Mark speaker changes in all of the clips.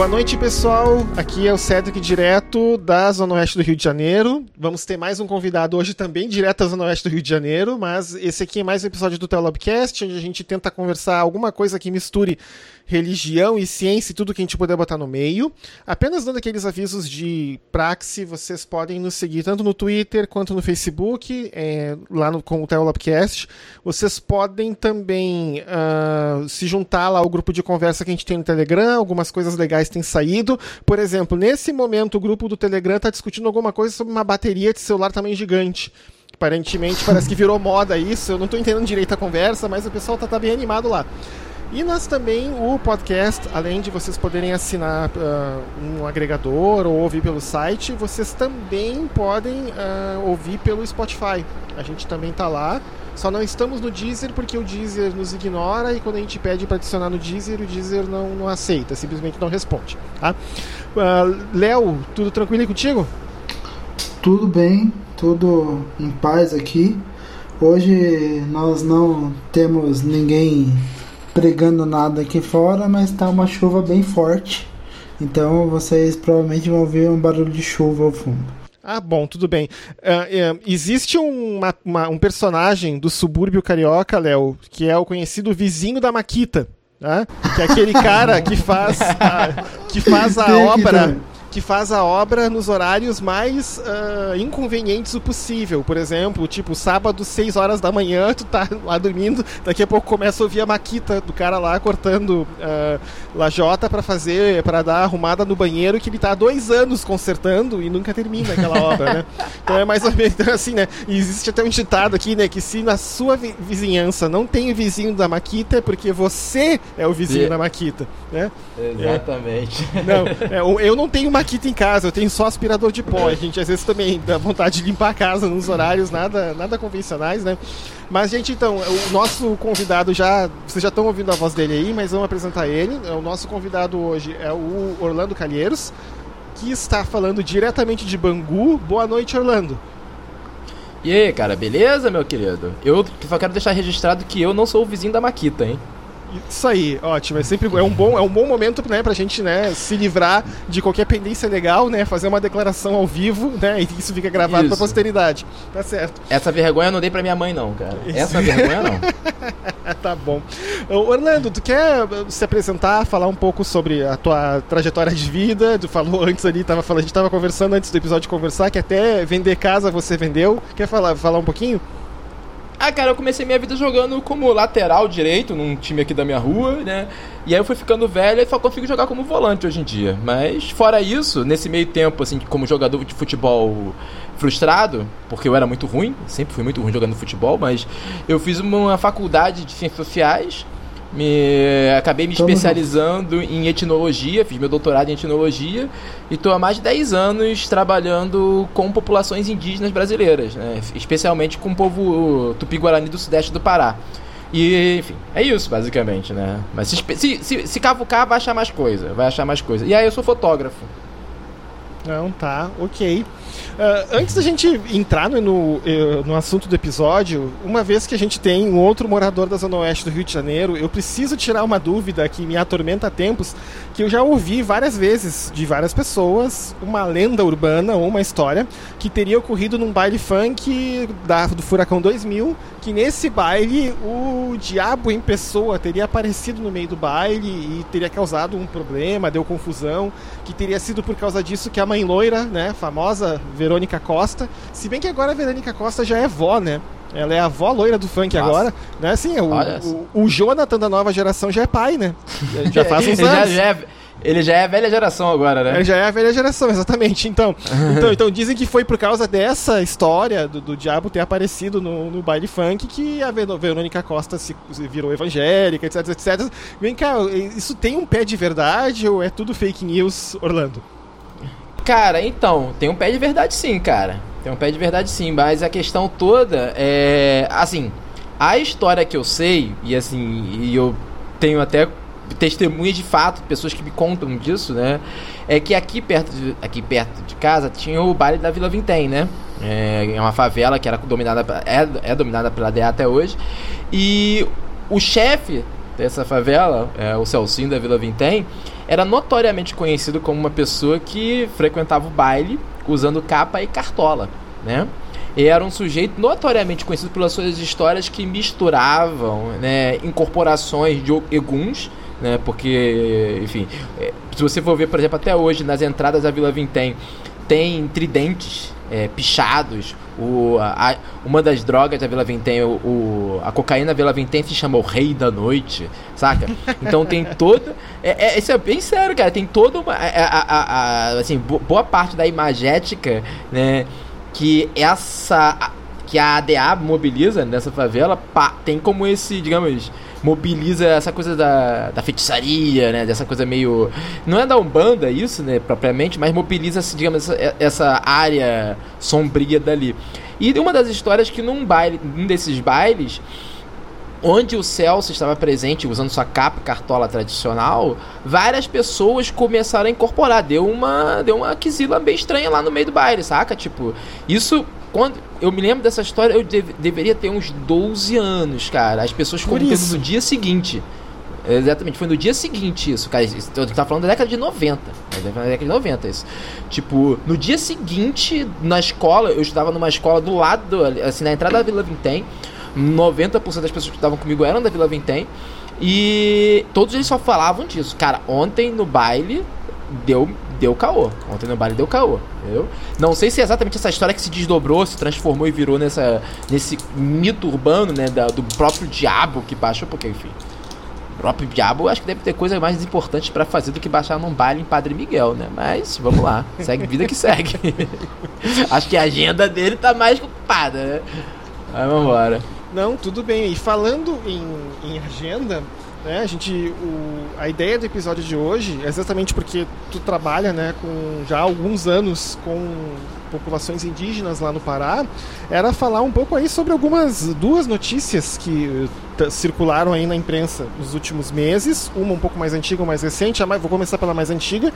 Speaker 1: Boa noite, pessoal. Aqui é o Cedric, direto da Zona Oeste do Rio de Janeiro. Vamos ter mais um convidado hoje também, direto da Zona Oeste do Rio de Janeiro, mas esse aqui é mais um episódio do Telobcast, onde a gente tenta conversar alguma coisa que misture religião e ciência e tudo que a gente puder botar no meio. Apenas dando aqueles avisos de praxe, vocês podem nos seguir tanto no Twitter quanto no Facebook, é, lá no, com o Telopcast. Vocês podem também uh, se juntar lá ao grupo de conversa que a gente tem no Telegram, algumas coisas legais têm saído. Por exemplo, nesse momento o grupo do Telegram está discutindo alguma coisa sobre uma bateria de celular tamanho gigante aparentemente parece que virou moda isso. Eu não estou entendendo direito a conversa, mas o pessoal tá, tá bem animado lá. E nós também, o podcast, além de vocês poderem assinar uh, um agregador ou ouvir pelo site, vocês também podem uh, ouvir pelo Spotify. A gente também está lá. Só não estamos no Deezer porque o Deezer nos ignora e quando a gente pede para adicionar no Deezer, o Deezer não, não aceita, simplesmente não responde. Tá? Uh, Léo, tudo tranquilo aí contigo?
Speaker 2: Tudo bem, tudo em paz aqui. Hoje nós não temos ninguém pregando nada aqui fora, mas tá uma chuva bem forte. Então vocês provavelmente vão ouvir um barulho de chuva ao fundo.
Speaker 1: Ah, bom, tudo bem. Uh, uh, existe uma, uma, um personagem do subúrbio carioca, Léo, que é o conhecido vizinho da Maquita. Né? Que é aquele cara que faz a, que faz a obra que faz a obra nos horários mais uh, inconvenientes o possível. Por exemplo, tipo, sábado, 6 horas da manhã, tu tá lá dormindo, daqui a pouco começa a ouvir a maquita do cara lá cortando uh, lajota para fazer, para dar arrumada no banheiro que ele tá há dois anos consertando e nunca termina aquela obra, né? Então é mais ou menos então, assim, né? E existe até um ditado aqui, né? Que se na sua vi vizinhança não tem o vizinho da maquita, é porque você é o vizinho da maquita, né?
Speaker 3: Exatamente.
Speaker 1: É. Não, é, eu não tenho uma Maquita em casa, eu tenho só aspirador de pó. A gente às vezes também dá vontade de limpar a casa nos horários nada, nada convencionais, né? Mas, gente, então, o nosso convidado já. Vocês já estão ouvindo a voz dele aí, mas vamos apresentar ele. O nosso convidado hoje é o Orlando Calheiros, que está falando diretamente de Bangu. Boa noite, Orlando.
Speaker 3: E aí, cara, beleza, meu querido? Eu só quero deixar registrado que eu não sou o vizinho da Maquita, hein?
Speaker 1: Isso aí, ótimo. É sempre é um bom, é um bom momento, né, pra gente, né, se livrar de qualquer pendência legal, né, fazer uma declaração ao vivo, né, e isso fica gravado isso. pra posteridade. Tá certo.
Speaker 3: Essa vergonha eu não dei pra minha mãe não, cara. Isso. Essa vergonha não.
Speaker 1: tá bom. Orlando, tu quer se apresentar, falar um pouco sobre a tua trajetória de vida? Tu falou antes ali, tava falando, a gente tava conversando antes do episódio de conversar que até vender casa você vendeu. Quer falar, falar um pouquinho?
Speaker 3: Ah, cara, eu comecei minha vida jogando como lateral direito num time aqui da minha rua, né? E aí eu fui ficando velho e só consigo jogar como volante hoje em dia. Mas fora isso, nesse meio tempo, assim, como jogador de futebol frustrado, porque eu era muito ruim, sempre fui muito ruim jogando futebol, mas eu fiz uma faculdade de ciências sociais me acabei me especializando em etnologia, fiz meu doutorado em etnologia e estou há mais de 10 anos trabalhando com populações indígenas brasileiras, né? especialmente com o povo tupi-guarani do sudeste do Pará. E, enfim, é isso basicamente, né? Mas se, se, se, se cavucar, vai achar mais coisa, vai achar mais coisa. E aí eu sou fotógrafo.
Speaker 1: Não, tá, ok. Uh, antes da gente entrar no, no, eh, no, assunto do episódio, uma vez que a gente tem um outro morador da Zona Oeste do Rio de Janeiro, eu preciso tirar uma dúvida que me atormenta há tempos, que eu já ouvi várias vezes de várias pessoas, uma lenda urbana ou uma história que teria ocorrido num baile funk da, do Furacão 2000, que nesse baile o diabo em pessoa teria aparecido no meio do baile e teria causado um problema, deu confusão, que teria sido por causa disso que a mãe loira, né, famosa Verônica Costa. Se bem que agora a Verônica Costa já é vó, né? Ela é a avó loira do funk Nossa. agora. Né? Assim, o, o, o, Jonathan da nova geração já é pai, né? Já faz uns anos.
Speaker 3: já, já é... Ele já é a velha geração agora, né?
Speaker 1: Ele já é a velha geração, exatamente. Então, então, então dizem que foi por causa dessa história do, do diabo ter aparecido no, no baile funk que a Verônica Costa se, se, virou evangélica, etc, etc. Vem cá, isso tem um pé de verdade ou é tudo fake news, Orlando?
Speaker 3: Cara, então, tem um pé de verdade sim, cara. Tem um pé de verdade sim, mas a questão toda é. Assim, a história que eu sei, e assim, e eu tenho até testemunhas de fato, pessoas que me contam disso, né? É que aqui perto de, aqui perto de casa tinha o baile da Vila Vintém, né? É, é uma favela que era dominada é, é dominada pela DEA até hoje. E o chefe dessa favela, é, o Celcinho da Vila Vintém, era notoriamente conhecido como uma pessoa que frequentava o baile usando capa e cartola, né? E era um sujeito notoriamente conhecido pelas suas histórias que misturavam né, incorporações de eguns, né, porque, enfim, é, se você for ver, por exemplo, até hoje, nas entradas da Vila Vintém, tem tridentes é, pichados. O, a, uma das drogas da Vila Vintém, o, o, a cocaína Vila Vintém se chama o Rei da Noite, saca? Então tem toda. É, é, isso é bem sério, cara. Tem toda uma. É, a, a, a, assim, boa parte da imagética, né? Que essa. Que a ADA mobiliza nessa favela tem como esse, digamos mobiliza essa coisa da, da feitiçaria, né? Dessa coisa meio. Não é da Umbanda isso, né? Propriamente, mas mobiliza, digamos, essa, essa área sombria dali. E uma das histórias que num baile, num desses bailes, onde o Celso estava presente usando sua capa cartola tradicional, várias pessoas começaram a incorporar. Deu uma, deu uma quisila bem estranha lá no meio do baile, saca? Tipo, isso quando eu me lembro dessa história, eu dev, deveria ter uns 12 anos, cara. As pessoas comentando no dia seguinte. Exatamente, foi no dia seguinte isso, cara. Eu tava falando da década de 90. Da década de 90 isso. Tipo, no dia seguinte, na escola, eu estava numa escola do lado, assim, na entrada da Vila Vintém. 90% das pessoas que estavam comigo eram da Vila Vintém. E todos eles só falavam disso. Cara, ontem no baile deu deu caô. Ontem no baile deu caô, entendeu? Não sei se é exatamente essa história que se desdobrou, se transformou e virou nessa, nesse mito urbano, né, da, do próprio diabo que baixou, porque, enfim, o próprio diabo acho que deve ter coisas mais importantes para fazer do que baixar num baile em Padre Miguel, né? Mas, vamos lá, segue vida que segue. acho que a agenda dele tá mais ocupada, né? Mas vamos embora.
Speaker 1: Não, tudo bem. E falando em, em agenda, né? A gente, o, a ideia do episódio de hoje é exatamente porque tu trabalha, né, com já alguns anos com populações indígenas lá no Pará, era falar um pouco aí sobre algumas duas notícias que circularam aí na imprensa nos últimos meses, uma um pouco mais antiga, uma mais recente, vou começar pela mais antiga,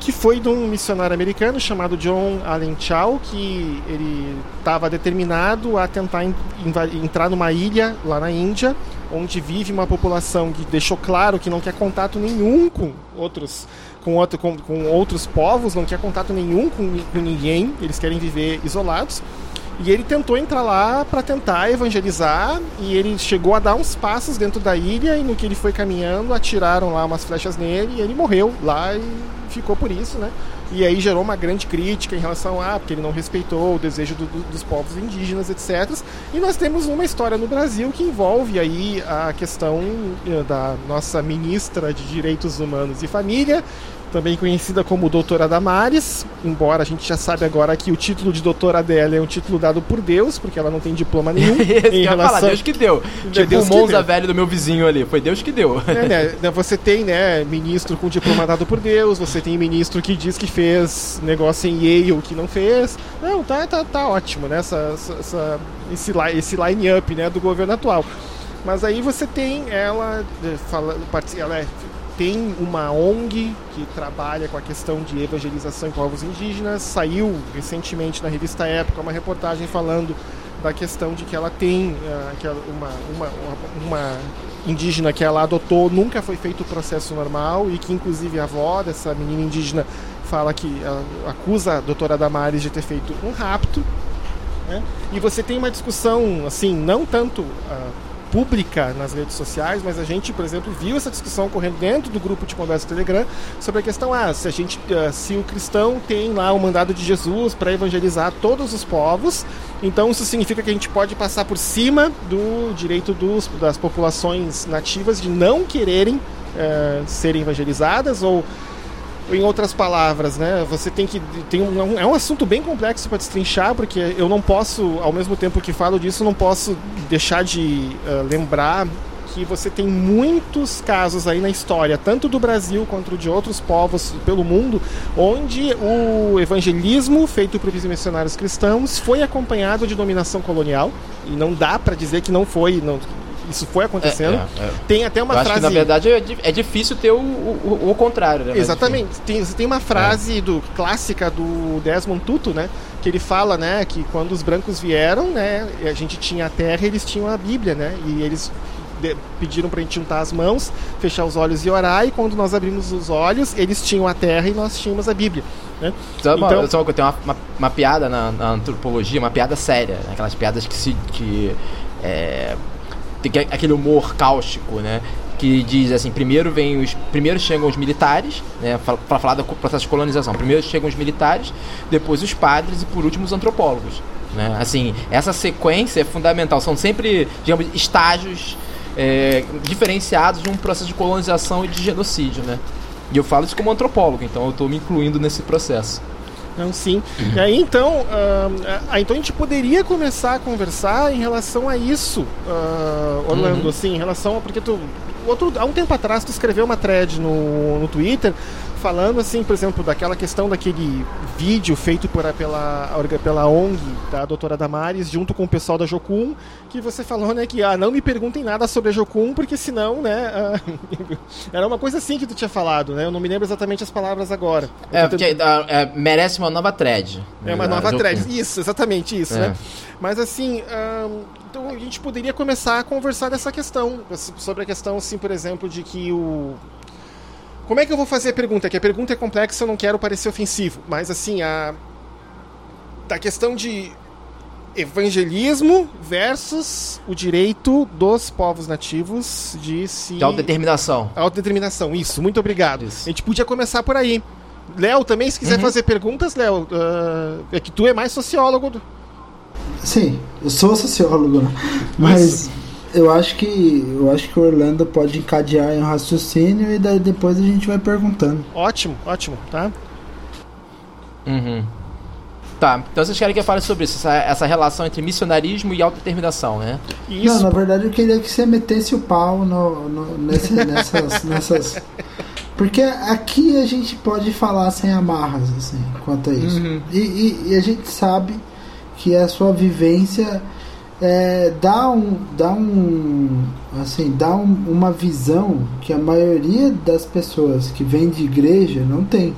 Speaker 1: que foi de um missionário americano chamado John Allen Chow, que ele estava determinado a tentar entrar numa ilha lá na Índia, onde vive uma população que deixou claro que não quer contato nenhum com outros com, outro, com, com outros povos, não quer contato nenhum com, com ninguém, eles querem viver isolados. E ele tentou entrar lá para tentar evangelizar e ele chegou a dar uns passos dentro da ilha e no que ele foi caminhando atiraram lá umas flechas nele e ele morreu lá e ficou por isso, né? E aí gerou uma grande crítica em relação a porque ele não respeitou o desejo do, do, dos povos indígenas, etc. E nós temos uma história no Brasil que envolve aí a questão eh, da nossa ministra de Direitos Humanos e Família, também conhecida como Doutora Damares, embora a gente já sabe agora que o título de doutora dela é um título dado por Deus, porque ela não tem diploma nenhum.
Speaker 3: em relação... falar, Deus que deu. Tipo Deus o Monza velho do meu vizinho ali, foi Deus que deu.
Speaker 1: É, né, né, você tem, né, ministro com diploma dado por Deus, você tem ministro que diz que fez negócio em Yale que não fez. Não, tá, tá, tá ótimo, né, essa, essa, esse, esse line-up, né, do governo atual. Mas aí você tem ela, eh, fala, ela é tem uma ONG que trabalha com a questão de evangelização em povos indígenas. Saiu recentemente na revista Época uma reportagem falando da questão de que ela tem uh, que uma, uma, uma, indígena que ela adotou, nunca foi feito o processo normal e que inclusive a avó dessa menina indígena fala que acusa a doutora Damares de ter feito um rapto. Né? E você tem uma discussão, assim, não tanto uh, pública nas redes sociais, mas a gente, por exemplo, viu essa discussão ocorrendo dentro do grupo de conversa do Telegram sobre a questão ah, se a gente, ah, se o cristão tem lá o mandado de Jesus para evangelizar todos os povos, então isso significa que a gente pode passar por cima do direito dos, das populações nativas de não quererem uh, serem evangelizadas ou em outras palavras, né? Você tem que tem um, é um assunto bem complexo para destrinchar, porque eu não posso, ao mesmo tempo que falo disso, não posso deixar de uh, lembrar que você tem muitos casos aí na história, tanto do Brasil quanto de outros povos pelo mundo, onde o evangelismo feito por missionários cristãos foi acompanhado de dominação colonial, e não dá para dizer que não foi, não, isso foi acontecendo. É, é, é. Tem até uma
Speaker 3: Eu
Speaker 1: frase.
Speaker 3: Que, na verdade, é, é difícil ter o, o, o contrário, né?
Speaker 1: Exatamente. Tem, tem uma frase é. do clássica do Desmond Tutu, né? Que ele fala, né, que quando os brancos vieram, né, a gente tinha a terra, eles tinham a Bíblia, né? E eles pediram para a gente juntar as mãos, fechar os olhos e orar, e quando nós abrimos os olhos, eles tinham a terra e nós tínhamos a Bíblia. Né?
Speaker 3: Só então, só tem uma, uma, uma, piada na, na, antropologia, uma piada séria, né? aquelas piadas que se. Que, é, tem aquele humor cáustico, né? que diz assim, primeiro vem os primeiro chegam os militares, né, para falar do processo de colonização. Primeiro chegam os militares, depois os padres e por último os antropólogos, né? Assim, essa sequência é fundamental, são sempre, digamos, estágios é, diferenciados de um processo de colonização e de genocídio, né? E eu falo isso como antropólogo, então eu estou me incluindo nesse processo.
Speaker 1: Não, sim. E aí, então, uh, então a gente poderia começar a conversar em relação a isso, uh, Orlando, uhum. assim, em relação a. Porque tu. Outro, há um tempo atrás tu escreveu uma thread no, no Twitter falando assim, por exemplo, daquela questão daquele vídeo feito por, pela, pela ONG da doutora Damares, junto com o pessoal da Jocum, que você falou, né, que ah, não me perguntem nada sobre a Jocum, porque senão, né, ah, era uma coisa assim que tu tinha falado, né, eu não me lembro exatamente as palavras agora.
Speaker 3: É, porque uh, é, merece uma nova thread.
Speaker 1: É uma nova thread, isso, exatamente isso, é. né. Mas assim, uh, então a gente poderia começar a conversar dessa questão, sobre a questão, assim, por exemplo, de que o como é que eu vou fazer a pergunta? Que a pergunta é complexa, eu não quero parecer ofensivo, mas assim, a da questão de evangelismo versus o direito dos povos nativos de se.
Speaker 3: De autodeterminação.
Speaker 1: Autodeterminação, isso, muito obrigado. Isso. A gente podia começar por aí. Léo, também, se quiser uhum. fazer perguntas, Léo, uh, é que tu é mais sociólogo. Do...
Speaker 2: Sim, eu sou sociólogo, né? mas. Isso eu acho que eu acho que o Orlando pode encadear em um raciocínio e daí depois a gente vai perguntando.
Speaker 1: Ótimo, ótimo, tá?
Speaker 3: Uhum. Tá, então vocês querem que eu fale sobre isso, essa, essa relação entre missionarismo e autodeterminação, né?
Speaker 2: Isso. Não, na verdade eu queria que você metesse o pau no, no nesse, nessas, nessas. Porque aqui a gente pode falar sem amarras, assim, quanto a isso. Uhum. E, e, e a gente sabe que a sua vivência é, dá um dá um assim dá um, uma visão que a maioria das pessoas que vem de igreja não tem.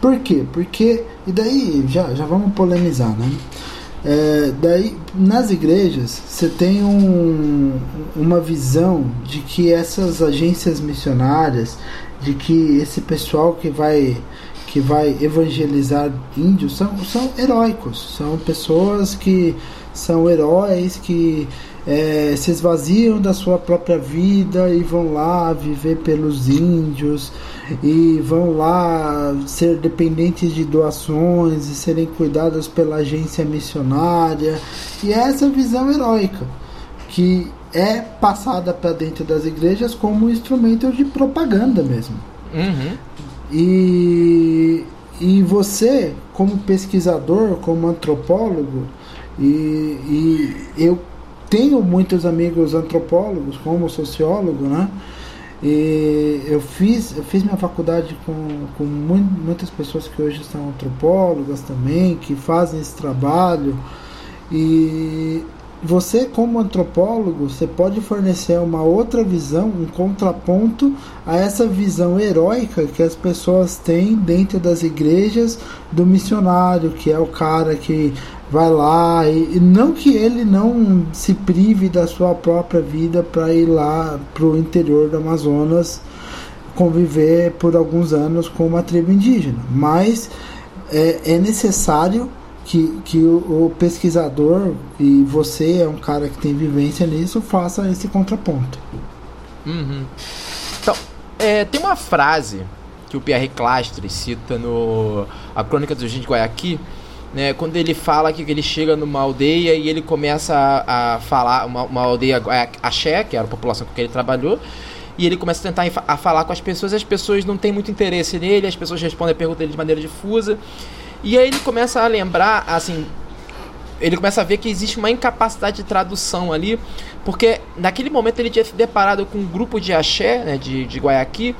Speaker 2: Por quê? Porque e daí já já vamos polemizar né? É, daí nas igrejas você tem um, uma visão de que essas agências missionárias de que esse pessoal que vai que vai evangelizar índios são, são heróicos são pessoas que são heróis que é, se esvaziam da sua própria vida e vão lá viver pelos índios e vão lá ser dependentes de doações e serem cuidados pela agência missionária e é essa visão heróica que é passada para dentro das igrejas como um instrumento de propaganda mesmo
Speaker 3: uhum.
Speaker 2: e e você como pesquisador como antropólogo e, e eu tenho muitos amigos antropólogos, como sociólogo, né? E eu fiz, eu fiz minha faculdade com, com muitas pessoas que hoje são antropólogas também, que fazem esse trabalho. E você, como antropólogo, você pode fornecer uma outra visão, um contraponto a essa visão heróica que as pessoas têm dentro das igrejas do missionário, que é o cara que vai lá e, e, não que ele não se prive da sua própria vida para ir lá para o interior do Amazonas conviver por alguns anos com uma tribo indígena, mas é, é necessário que, que o, o, pesquisador e você é um cara que tem vivência nisso faça esse contraponto.
Speaker 3: Uhum. Então, é, tem uma frase que o Pierre Clastre cita no A Crônica do Gente de Guayaquil né, quando ele fala que ele chega numa aldeia e ele começa a, a falar, uma, uma aldeia axé, que era a população com que ele trabalhou, e ele começa a tentar a falar com as pessoas, as pessoas não têm muito interesse nele, as pessoas respondem a pergunta dele de maneira difusa, e aí ele começa a lembrar, assim, ele começa a ver que existe uma incapacidade de tradução ali, porque naquele momento ele tinha se deparado com um grupo de axé, né, de, de Guayaquil,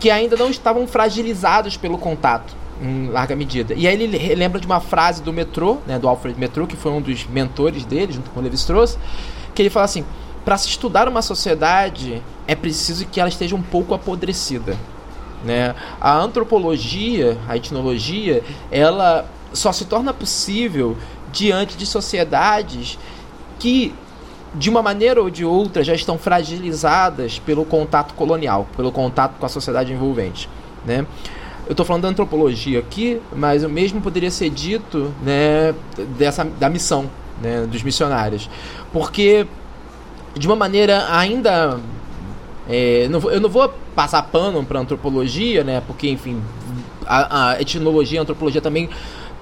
Speaker 3: que ainda não estavam fragilizados pelo contato em larga medida. E aí ele lembra de uma frase do Metrô, né, do Alfred Metrô, que foi um dos mentores dele, junto com o Levi-Strauss, que ele fala assim: para se estudar uma sociedade é preciso que ela esteja um pouco apodrecida. Né? A antropologia, a etnologia, ela só se torna possível diante de sociedades que de uma maneira ou de outra, já estão fragilizadas pelo contato colonial, pelo contato com a sociedade envolvente. Né? Eu estou falando da antropologia aqui, mas o mesmo poderia ser dito né, dessa, da missão né, dos missionários. Porque, de uma maneira ainda. É, não, eu não vou passar pano para antropologia, né, porque, enfim, a, a etnologia, a antropologia também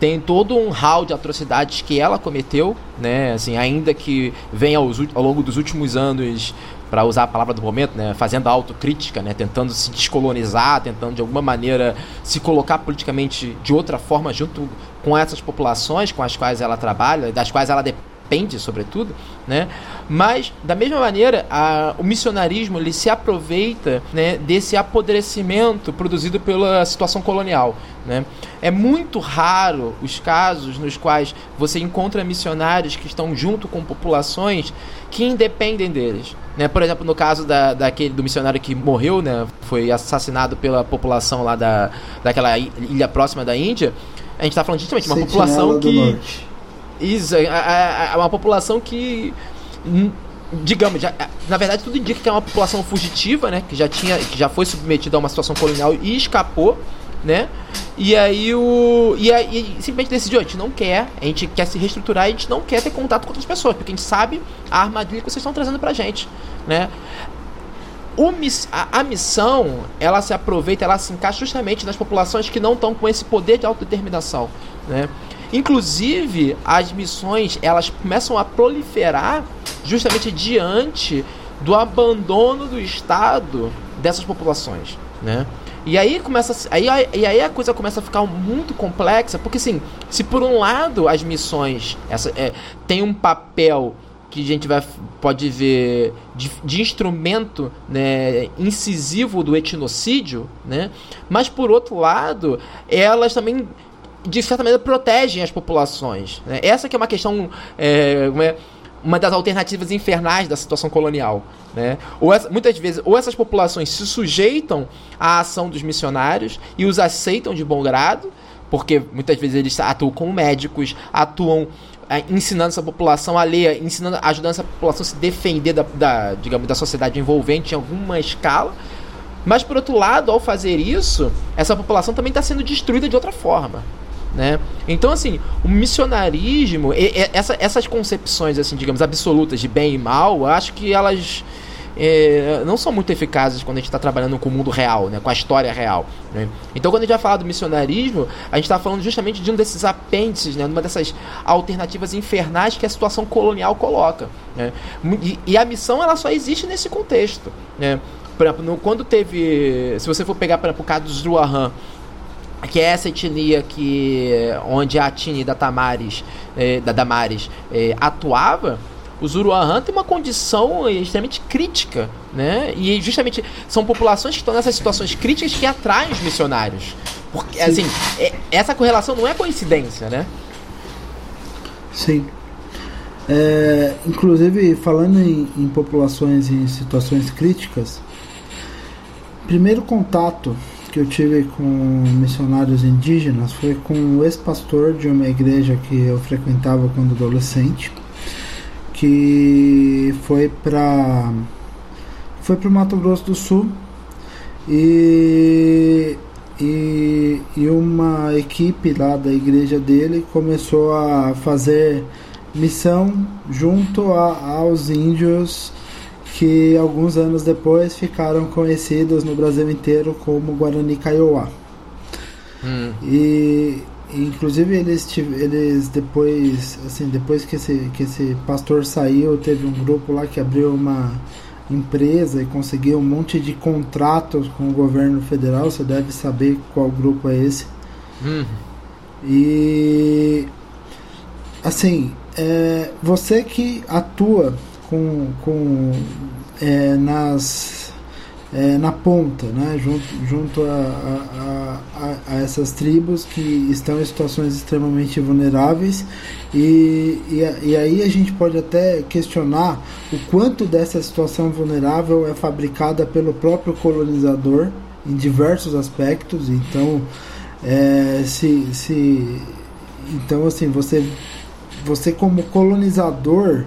Speaker 3: tem todo um hall de atrocidades que ela cometeu, né? Assim, ainda que venha aos, ao longo dos últimos anos, para usar a palavra do momento, né? Fazendo autocrítica, né? Tentando se descolonizar, tentando de alguma maneira se colocar politicamente de outra forma junto com essas populações com as quais ela trabalha, das quais ela depende depende, sobretudo, né? Mas da mesma maneira, a, o missionarismo ele se aproveita, né, desse apodrecimento produzido pela situação colonial, né? É muito raro os casos nos quais você encontra missionários que estão junto com populações que independem deles. Né? Por exemplo, no caso da, daquele, do missionário que morreu, né? foi assassinado pela população lá da, daquela ilha próxima da Índia, a gente está falando justamente de uma população que isso, é, é, é uma população que digamos, já, na verdade tudo indica que é uma população fugitiva, né, que já tinha, que já foi submetida a uma situação colonial e escapou, né? E aí o e aí simplesmente decidiu, a gente não quer, a gente quer se reestruturar, a gente não quer ter contato com outras pessoas, porque a gente sabe a armadilha que vocês estão trazendo pra gente, né? O, a, a, missão, ela se aproveita, ela se encaixa justamente nas populações que não estão com esse poder de autodeterminação, né? Inclusive, as missões elas começam a proliferar justamente diante do abandono do Estado dessas populações, né? E aí começa aí, e aí a coisa começa a ficar muito complexa, porque assim, se por um lado as missões essa é, tem um papel que a gente vai, pode ver de, de, instrumento né, incisivo do etnocídio, né? mas por outro lado, elas também de certa maneira, protegem as populações. Né? Essa que é uma questão. É, uma das alternativas infernais da situação colonial. Né? Ou essa, muitas vezes, ou essas populações se sujeitam à ação dos missionários e os aceitam de bom grado, porque muitas vezes eles atuam como médicos, atuam é, ensinando essa população a ler, ensinando, ajudando essa população a se defender da, da, digamos, da sociedade envolvente em alguma escala. Mas, por outro lado, ao fazer isso, essa população também está sendo destruída de outra forma. Né? Então, assim, o missionarismo, e, e, essa, essas concepções, assim, digamos, absolutas de bem e mal, acho que elas é, não são muito eficazes quando a gente está trabalhando com o mundo real, né, com a história real. Né? Então, quando a gente vai falar do missionarismo, a gente está falando justamente de um desses apêndices, né, uma dessas alternativas infernais que a situação colonial coloca. Né? E, e, a missão ela só existe nesse contexto. Né? Por exemplo, no, quando teve. Se você for pegar, por exemplo, o caso dos Ruahan, que é essa etnia que onde a Tini da Tamares, eh, da Damares eh, atuava, os Uruahan tem uma condição extremamente crítica, né? E justamente são populações que estão nessas situações críticas que atraem os missionários. Porque, Sim. assim, é, essa correlação não é coincidência, né?
Speaker 2: Sim. É, inclusive, falando em, em populações em situações críticas, primeiro contato que eu tive com missionários indígenas foi com um ex-pastor de uma igreja que eu frequentava quando adolescente, que foi para foi para o Mato Grosso do Sul e, e, e uma equipe lá da igreja dele começou a fazer missão junto a, aos índios que alguns anos depois ficaram conhecidos no Brasil inteiro como Guarani Kaiowá. Hum. E inclusive eles eles depois assim depois que esse que esse pastor saiu teve um grupo lá que abriu uma empresa e conseguiu um monte de contratos com o governo federal você deve saber qual grupo é esse hum. e assim é, você que atua com, com é, nas é, na ponta, né, junto, junto a, a, a, a, essas tribos que estão em situações extremamente vulneráveis e, e, e, aí a gente pode até questionar o quanto dessa situação vulnerável é fabricada pelo próprio colonizador em diversos aspectos. Então, é, se, se, então assim você você como colonizador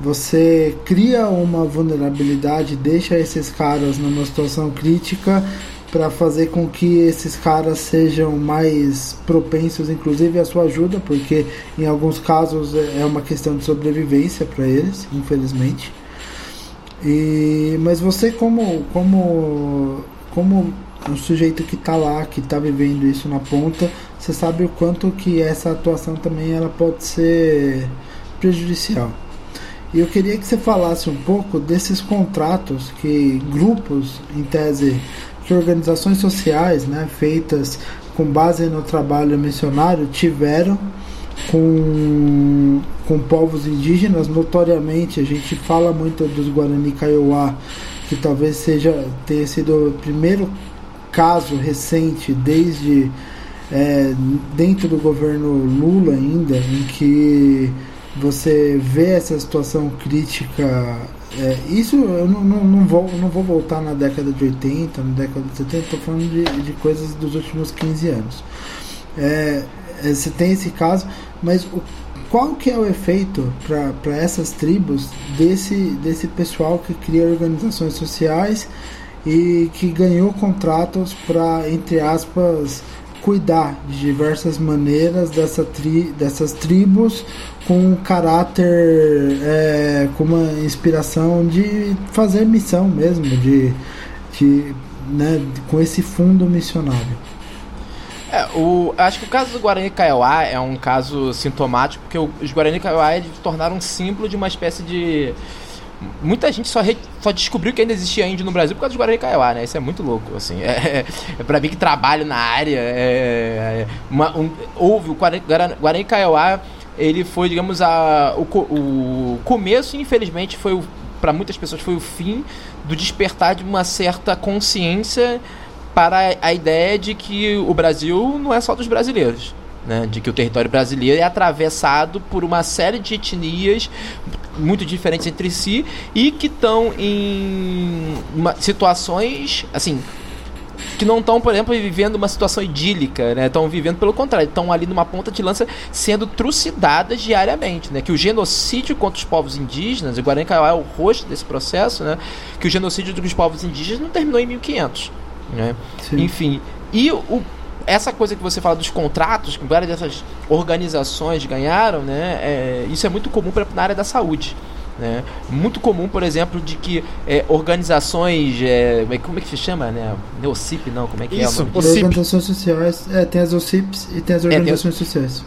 Speaker 2: você cria uma vulnerabilidade, deixa esses caras numa situação crítica para fazer com que esses caras sejam mais propensos, inclusive à sua ajuda, porque em alguns casos é uma questão de sobrevivência para eles, infelizmente. E, mas você como como como um sujeito que está lá, que está vivendo isso na ponta, você sabe o quanto que essa atuação também ela pode ser prejudicial. E eu queria que você falasse um pouco desses contratos que grupos, em tese, que organizações sociais, né, feitas com base no trabalho missionário, tiveram com, com povos indígenas. Notoriamente, a gente fala muito dos Guarani Kaiowá, que talvez seja tenha sido o primeiro caso recente desde é, dentro do governo Lula ainda, em que você vê essa situação crítica. É, isso eu não, não, não, vou, não vou voltar na década de 80, na década de 70, estou falando de, de coisas dos últimos 15 anos. É, é, você tem esse caso, mas o, qual que é o efeito para essas tribos desse, desse pessoal que cria organizações sociais e que ganhou contratos para, entre aspas, cuidar de diversas maneiras dessa tri, dessas tribos com um caráter, é, com uma inspiração de fazer missão mesmo, de, de né, com esse fundo missionário.
Speaker 3: É, o, acho que o caso do Guarani Kaiowá é um caso sintomático, porque os Guarani Kaiowá eles tornaram um símbolo de uma espécie de muita gente só, re, só descobriu que ainda existia índio no Brasil por causa dos Guarani Kaiowá, né? Isso é muito louco, assim. É, é, pra mim que trabalho na área, é, é uma, um, houve o Kaiowá, ele foi, digamos, a, o, o começo, infelizmente, foi para muitas pessoas foi o fim do despertar de uma certa consciência para a ideia de que o Brasil não é só dos brasileiros. Né, de que o território brasileiro é atravessado por uma série de etnias muito diferentes entre si e que estão em uma, situações assim que não estão, por exemplo, vivendo uma situação idílica, né? Estão vivendo pelo contrário, estão ali numa ponta de lança sendo trucidadas diariamente, né? Que o genocídio contra os povos indígenas, e Guarani é o rosto desse processo, né? Que o genocídio dos povos indígenas não terminou em 1500, né? Enfim, e o essa coisa que você fala dos contratos que várias dessas organizações ganharam, né? É, isso é muito comum pra, na área da saúde. Né? Muito comum, por exemplo, de que é, organizações. É, como é que se chama? Né? Neocip, não? Como é que
Speaker 2: Isso,
Speaker 3: é?
Speaker 2: Organizações sociais. É, tem as OCIPs e tem as organizações é, tem, sociais.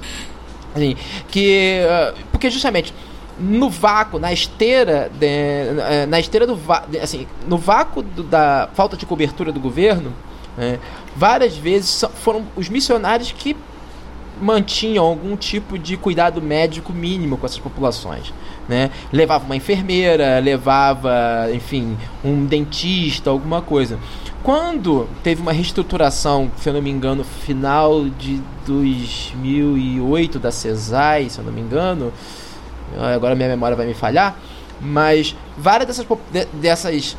Speaker 3: Assim, que, uh, porque justamente no vácuo, na esteira, de, uh, na esteira do assim, no vácuo do, da falta de cobertura do governo, né, várias vezes foram os missionários que mantinham algum tipo de cuidado médico mínimo com essas populações. Né? Levava uma enfermeira, levava, enfim, um dentista, alguma coisa. Quando teve uma reestruturação, se eu não me engano, final de 2008 da CESAI, se eu não me engano, agora minha memória vai me falhar, mas várias dessas, dessas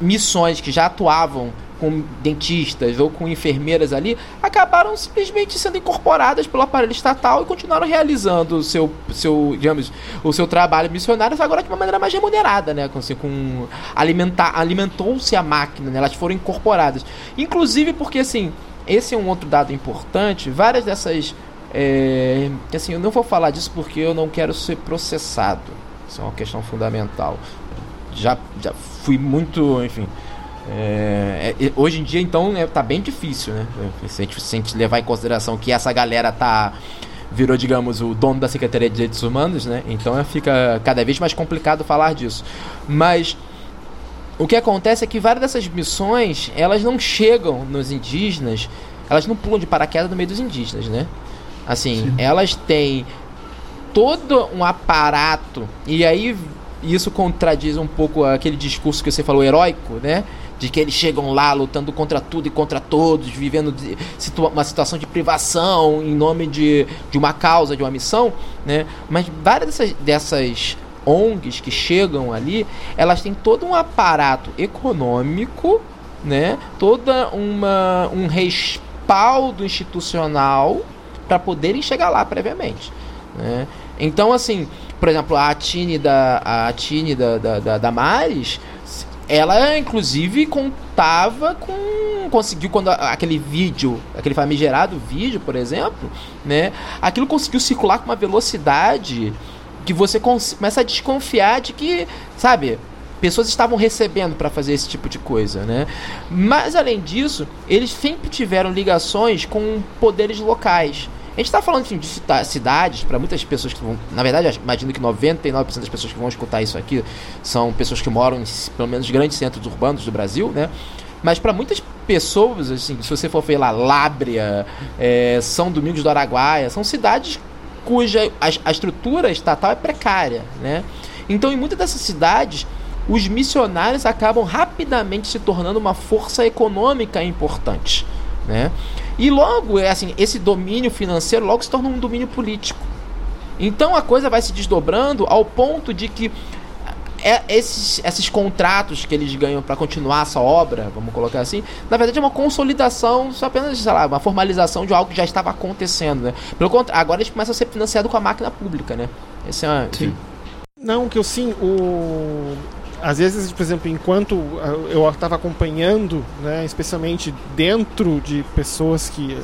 Speaker 3: missões que já atuavam com dentistas ou com enfermeiras ali, acabaram simplesmente sendo incorporadas pelo aparelho estatal e continuaram realizando o seu, seu digamos, o seu trabalho missionário, agora de uma maneira mais remunerada, né? Com, assim, com alimentar, alimentou-se a máquina, né? elas foram incorporadas. Inclusive porque, assim, esse é um outro dado importante, várias dessas... É, assim, eu não vou falar disso porque eu não quero ser processado. Isso é uma questão fundamental. Já, já fui muito, enfim, é, é, hoje em dia, então, é, tá bem difícil, né? Se a, gente, se a gente levar em consideração que essa galera tá virou, digamos, o dono da Secretaria de Direitos Humanos, né? Então é, fica cada vez mais complicado falar disso. Mas o que acontece é que várias dessas missões, elas não chegam nos indígenas, elas não pulam de paraquedas no meio dos indígenas, né? Assim, Sim. elas têm todo um aparato, e aí isso contradiz um pouco aquele discurso que você falou heróico, né? De que eles chegam lá lutando contra tudo e contra todos, vivendo situa uma situação de privação em nome de, de uma causa, de uma missão, né? Mas várias dessas, dessas ONGs que chegam ali, elas têm todo um aparato econômico, né? Toda uma um respaldo institucional para poderem chegar lá previamente, né? Então, assim, por exemplo, a Tine da, a Tine da, da, da, da Maris, ela inclusive contava com conseguiu quando aquele vídeo aquele famigerado vídeo por exemplo né aquilo conseguiu circular com uma velocidade que você começa a desconfiar de que sabe pessoas estavam recebendo para fazer esse tipo de coisa, né? Mas além disso, eles sempre tiveram ligações com poderes locais. A gente está falando enfim, de cidades, para muitas pessoas que vão. Na verdade, imagino que 99% das pessoas que vão escutar isso aqui são pessoas que moram em pelo menos grandes centros urbanos do Brasil, né? Mas para muitas pessoas, assim, se você for ver lá, Lábria, é, São Domingos do Araguaia, são cidades cuja a, a estrutura estatal é precária, né? Então, em muitas dessas cidades, os missionários acabam rapidamente se tornando uma força econômica importante, né? E logo, é assim, esse domínio financeiro logo se torna um domínio político. Então a coisa vai se desdobrando ao ponto de que é, esses, esses contratos que eles ganham para continuar essa obra, vamos colocar assim, na verdade é uma consolidação, só apenas, sei lá, uma formalização de algo que já estava acontecendo, né? Pelo contrário, agora eles começam a ser financiados com a máquina pública, né? Esse é, enfim.
Speaker 1: Não, que eu sim, o às vezes, por exemplo, enquanto eu estava acompanhando, né, especialmente dentro de pessoas que,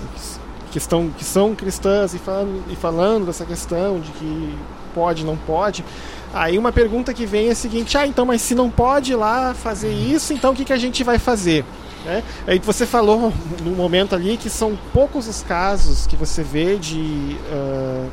Speaker 1: que, estão, que são cristãs e falando, e falando dessa questão de que pode, não pode, aí uma pergunta que vem é a seguinte: ah, então, mas se não pode lá fazer isso, então o que, que a gente vai fazer? Né? Aí você falou no momento ali que são poucos os casos que você vê de uh,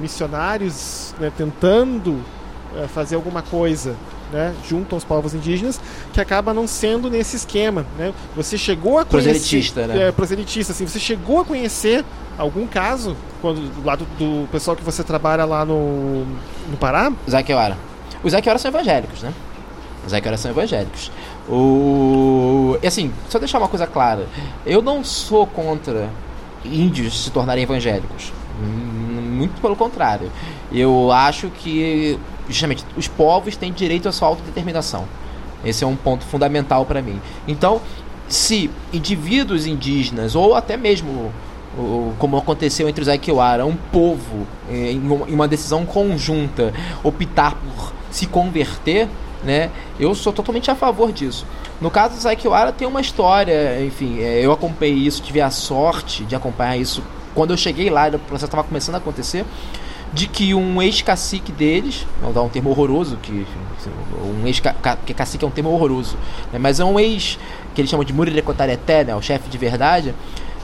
Speaker 1: missionários né, tentando uh, fazer alguma coisa né, junto aos povos indígenas, que acaba não sendo nesse esquema. Né? Você chegou a conhecer.
Speaker 3: Proselitista, né?
Speaker 1: É, proselitista, assim, você chegou a conhecer algum caso quando, do lado do pessoal que você trabalha lá no, no Pará?
Speaker 3: Zaqueara. Os Zaqueara são evangélicos, né? Os Zaqueara são evangélicos. O... E assim, só deixar uma coisa clara. Eu não sou contra índios se tornarem evangélicos. Muito pelo contrário. Eu acho que justamente os povos têm direito à sua autodeterminação. Esse é um ponto fundamental para mim. Então, se indivíduos indígenas ou até mesmo como aconteceu entre os Aikiwara, um povo em uma decisão conjunta optar por se converter, né? Eu sou totalmente a favor disso. No caso dos Aikiwara tem uma história, enfim, é, eu acompanhei isso, tive a sorte de acompanhar isso quando eu cheguei lá, o processo estava começando a acontecer de que um ex-cacique deles, vou dar um termo horroroso, que um ex-cacique cacique é um termo horroroso, né, mas é um ex, que eles chamam de Murirecotareté, né, o chefe de verdade,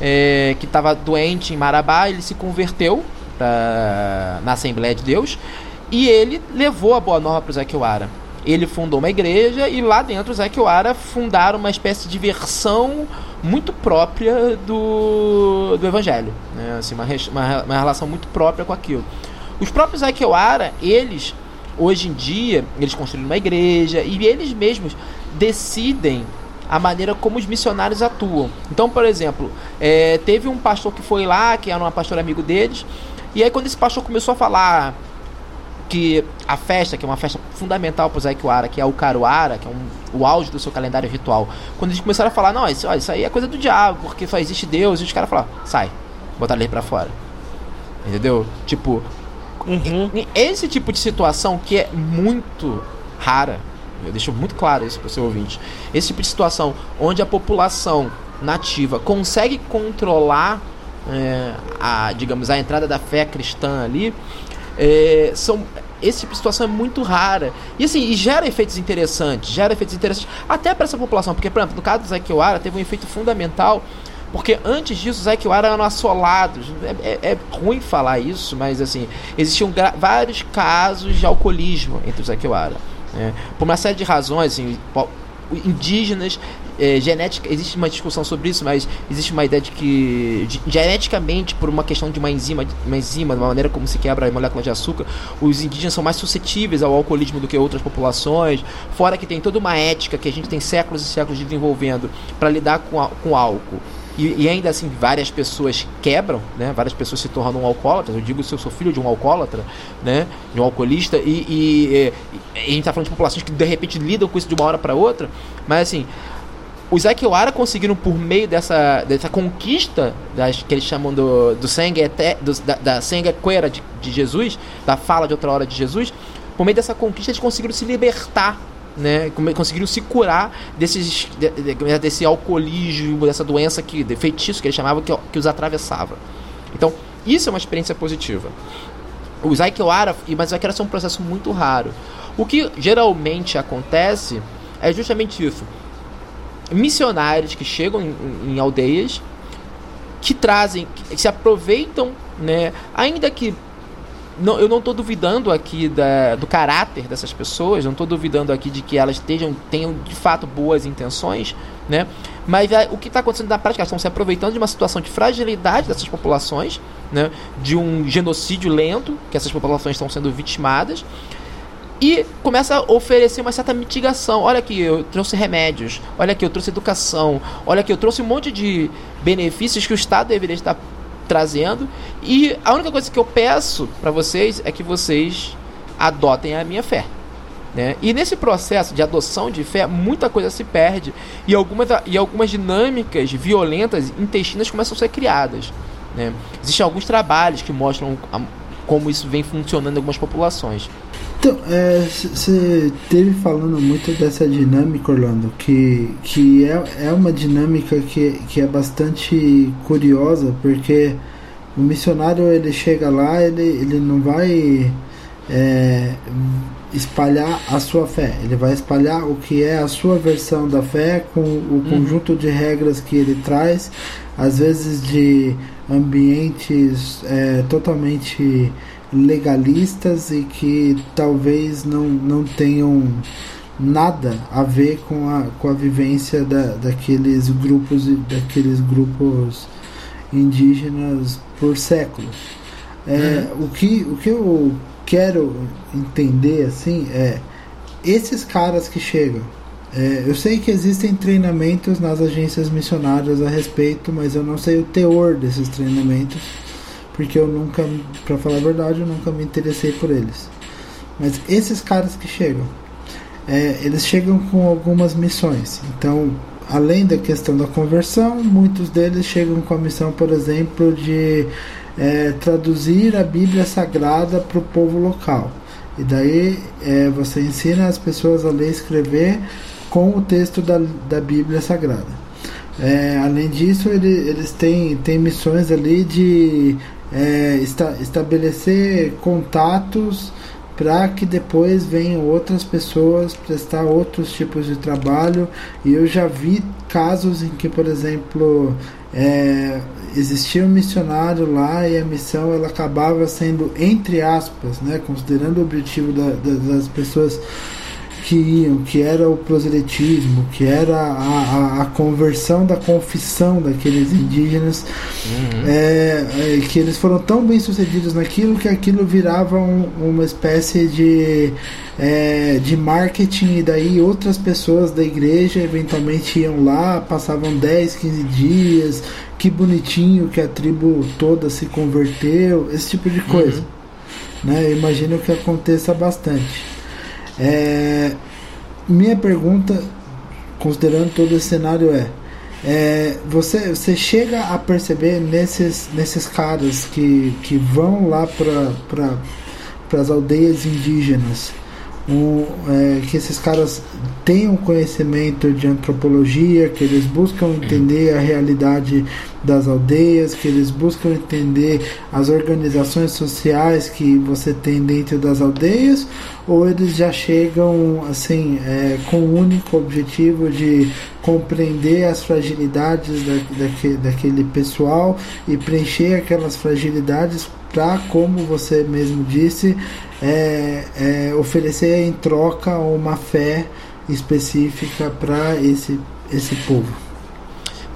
Speaker 3: é, que estava doente em Marabá, ele se converteu pra, na Assembleia de Deus e ele levou a boa nova para o Zaquiwara. Ele fundou uma igreja e lá dentro os Zaquiwara fundaram uma espécie de versão muito própria do, do evangelho, né? assim, uma, uma, uma relação muito própria com aquilo. Os próprios Aikewara, eles, hoje em dia, eles construíram uma igreja e eles mesmos decidem a maneira como os missionários atuam. Então, por exemplo, é, teve um pastor que foi lá, que era um pastor amigo deles, e aí quando esse pastor começou a falar que a festa, que é uma festa fundamental para os Aikiwara, que é o Caruara, que é um, o auge do seu calendário ritual, quando eles começaram a falar, não, isso, isso aí é coisa do diabo, porque só existe Deus, e os caras falaram, sai, botar ele para fora. Entendeu? Tipo, Uhum. Esse tipo de situação que é muito rara, eu deixo muito claro isso para o seu ouvinte. Esse tipo de situação onde a população nativa consegue controlar é, a, digamos, a entrada da fé cristã ali, é, são esse tipo de situação é muito rara. E assim, e gera efeitos interessantes, gera efeitos interessantes até para essa população, porque, por exemplo, no caso do Zequiwara, teve um efeito fundamental porque antes disso, os Aikiwara eram assolados. É, é, é, ruim falar isso, mas assim, existiam vários casos de alcoolismo entre os Aikiwara. Né? Por uma série de razões, assim, indígenas, é, genética, existe uma discussão sobre isso, mas existe uma ideia de que de, geneticamente, por uma questão de uma enzima, uma enzima, uma maneira como se quebra a molécula de açúcar, os indígenas são mais suscetíveis ao alcoolismo do que outras populações. Fora que tem toda uma ética que a gente tem séculos e séculos desenvolvendo para lidar com, a, com álcool. E, e, ainda assim, várias pessoas quebram, né? Várias pessoas se tornam um alcoólatra. Eu digo se eu sou filho de um alcoólatra, né? De um alcoolista. E, e, e a gente está falando de populações que de repente lidam com isso de uma hora para outra. Mas assim, os Aikiwara conseguiram, por meio dessa, dessa conquista das, que eles chamam do, do sangue do, da, da sangue de, de Jesus, da fala de outra hora de Jesus, por meio dessa conquista eles conseguiram se libertar né, conseguiram se curar desses, de, de, desse alcoolismo, dessa doença que, de feitiço que eles chamavam que, que os atravessava. Então, isso é uma experiência positiva. Os Aikiwara, mas os Aikiwara são um processo muito raro. O que geralmente acontece é justamente isso missionários que chegam em, em aldeias que trazem, que se aproveitam, né? Ainda que não, eu não estou duvidando aqui da, do caráter dessas pessoas, não estou duvidando aqui de que elas estejam, tenham de fato boas intenções, né? Mas é, o que está acontecendo na prática, elas estão se aproveitando de uma situação de fragilidade dessas populações, né? De um genocídio lento, que essas populações estão sendo vitimadas, e começa a oferecer uma certa mitigação. Olha aqui, eu trouxe remédios, olha aqui, eu trouxe educação, olha aqui, eu trouxe um monte de benefícios que o Estado deveria estar trazendo. E a única coisa que eu peço para vocês é que vocês adotem a minha fé. Né? E nesse processo de adoção de fé, muita coisa se perde e algumas, e algumas dinâmicas violentas intestinas começam a ser criadas. Né? Existem alguns trabalhos que mostram como isso vem funcionando em algumas populações.
Speaker 2: Então, você é, teve falando muito dessa dinâmica, Orlando, que, que é, é uma dinâmica que, que é bastante curiosa, porque o missionário ele chega lá, ele, ele não vai é, espalhar a sua fé, ele vai espalhar o que é a sua versão da fé com o hum. conjunto de regras que ele traz, às vezes de ambientes é, totalmente legalistas e que talvez não, não tenham nada a ver com a, com a vivência da, daqueles grupos daqueles grupos indígenas por séculos. É, uhum. o, que, o que eu quero entender assim é esses caras que chegam. É, eu sei que existem treinamentos nas agências missionárias a respeito, mas eu não sei o teor desses treinamentos porque eu nunca, para falar a verdade, eu nunca me interessei por eles. Mas esses caras que chegam, é, eles chegam com algumas missões. Então, além da questão da conversão, muitos deles chegam com a missão, por exemplo, de é, traduzir a Bíblia Sagrada para o povo local. E daí é, você ensina as pessoas a ler e escrever com o texto da, da Bíblia Sagrada. É, além disso, ele, eles têm, têm missões ali de é, esta, estabelecer contatos para que depois venham outras pessoas prestar outros tipos de trabalho. E eu já vi casos em que, por exemplo, é, existia um missionário lá e a missão ela acabava sendo entre aspas, né, considerando o objetivo da, da, das pessoas que iam, que era o proselitismo, que era a, a, a conversão da confissão daqueles indígenas, uhum. é, é, que eles foram tão bem sucedidos naquilo que aquilo virava um, uma espécie de, é, de marketing, e daí outras pessoas da igreja eventualmente iam lá, passavam 10, 15 dias, que bonitinho que a tribo toda se converteu, esse tipo de coisa. Uhum. Né? Eu imagino que aconteça bastante. É, minha pergunta, considerando todo esse cenário, é, é você, você chega a perceber nesses, nesses caras que, que vão lá para as aldeias indígenas um, é, que esses caras tenham conhecimento de antropologia, que eles buscam entender a realidade das aldeias, que eles buscam entender as organizações sociais que você tem dentro das aldeias, ou eles já chegam assim é, com o único objetivo de compreender as fragilidades da, daquele, daquele pessoal e preencher aquelas fragilidades para, como você mesmo disse, é, é, oferecer em troca uma fé específica para esse, esse povo.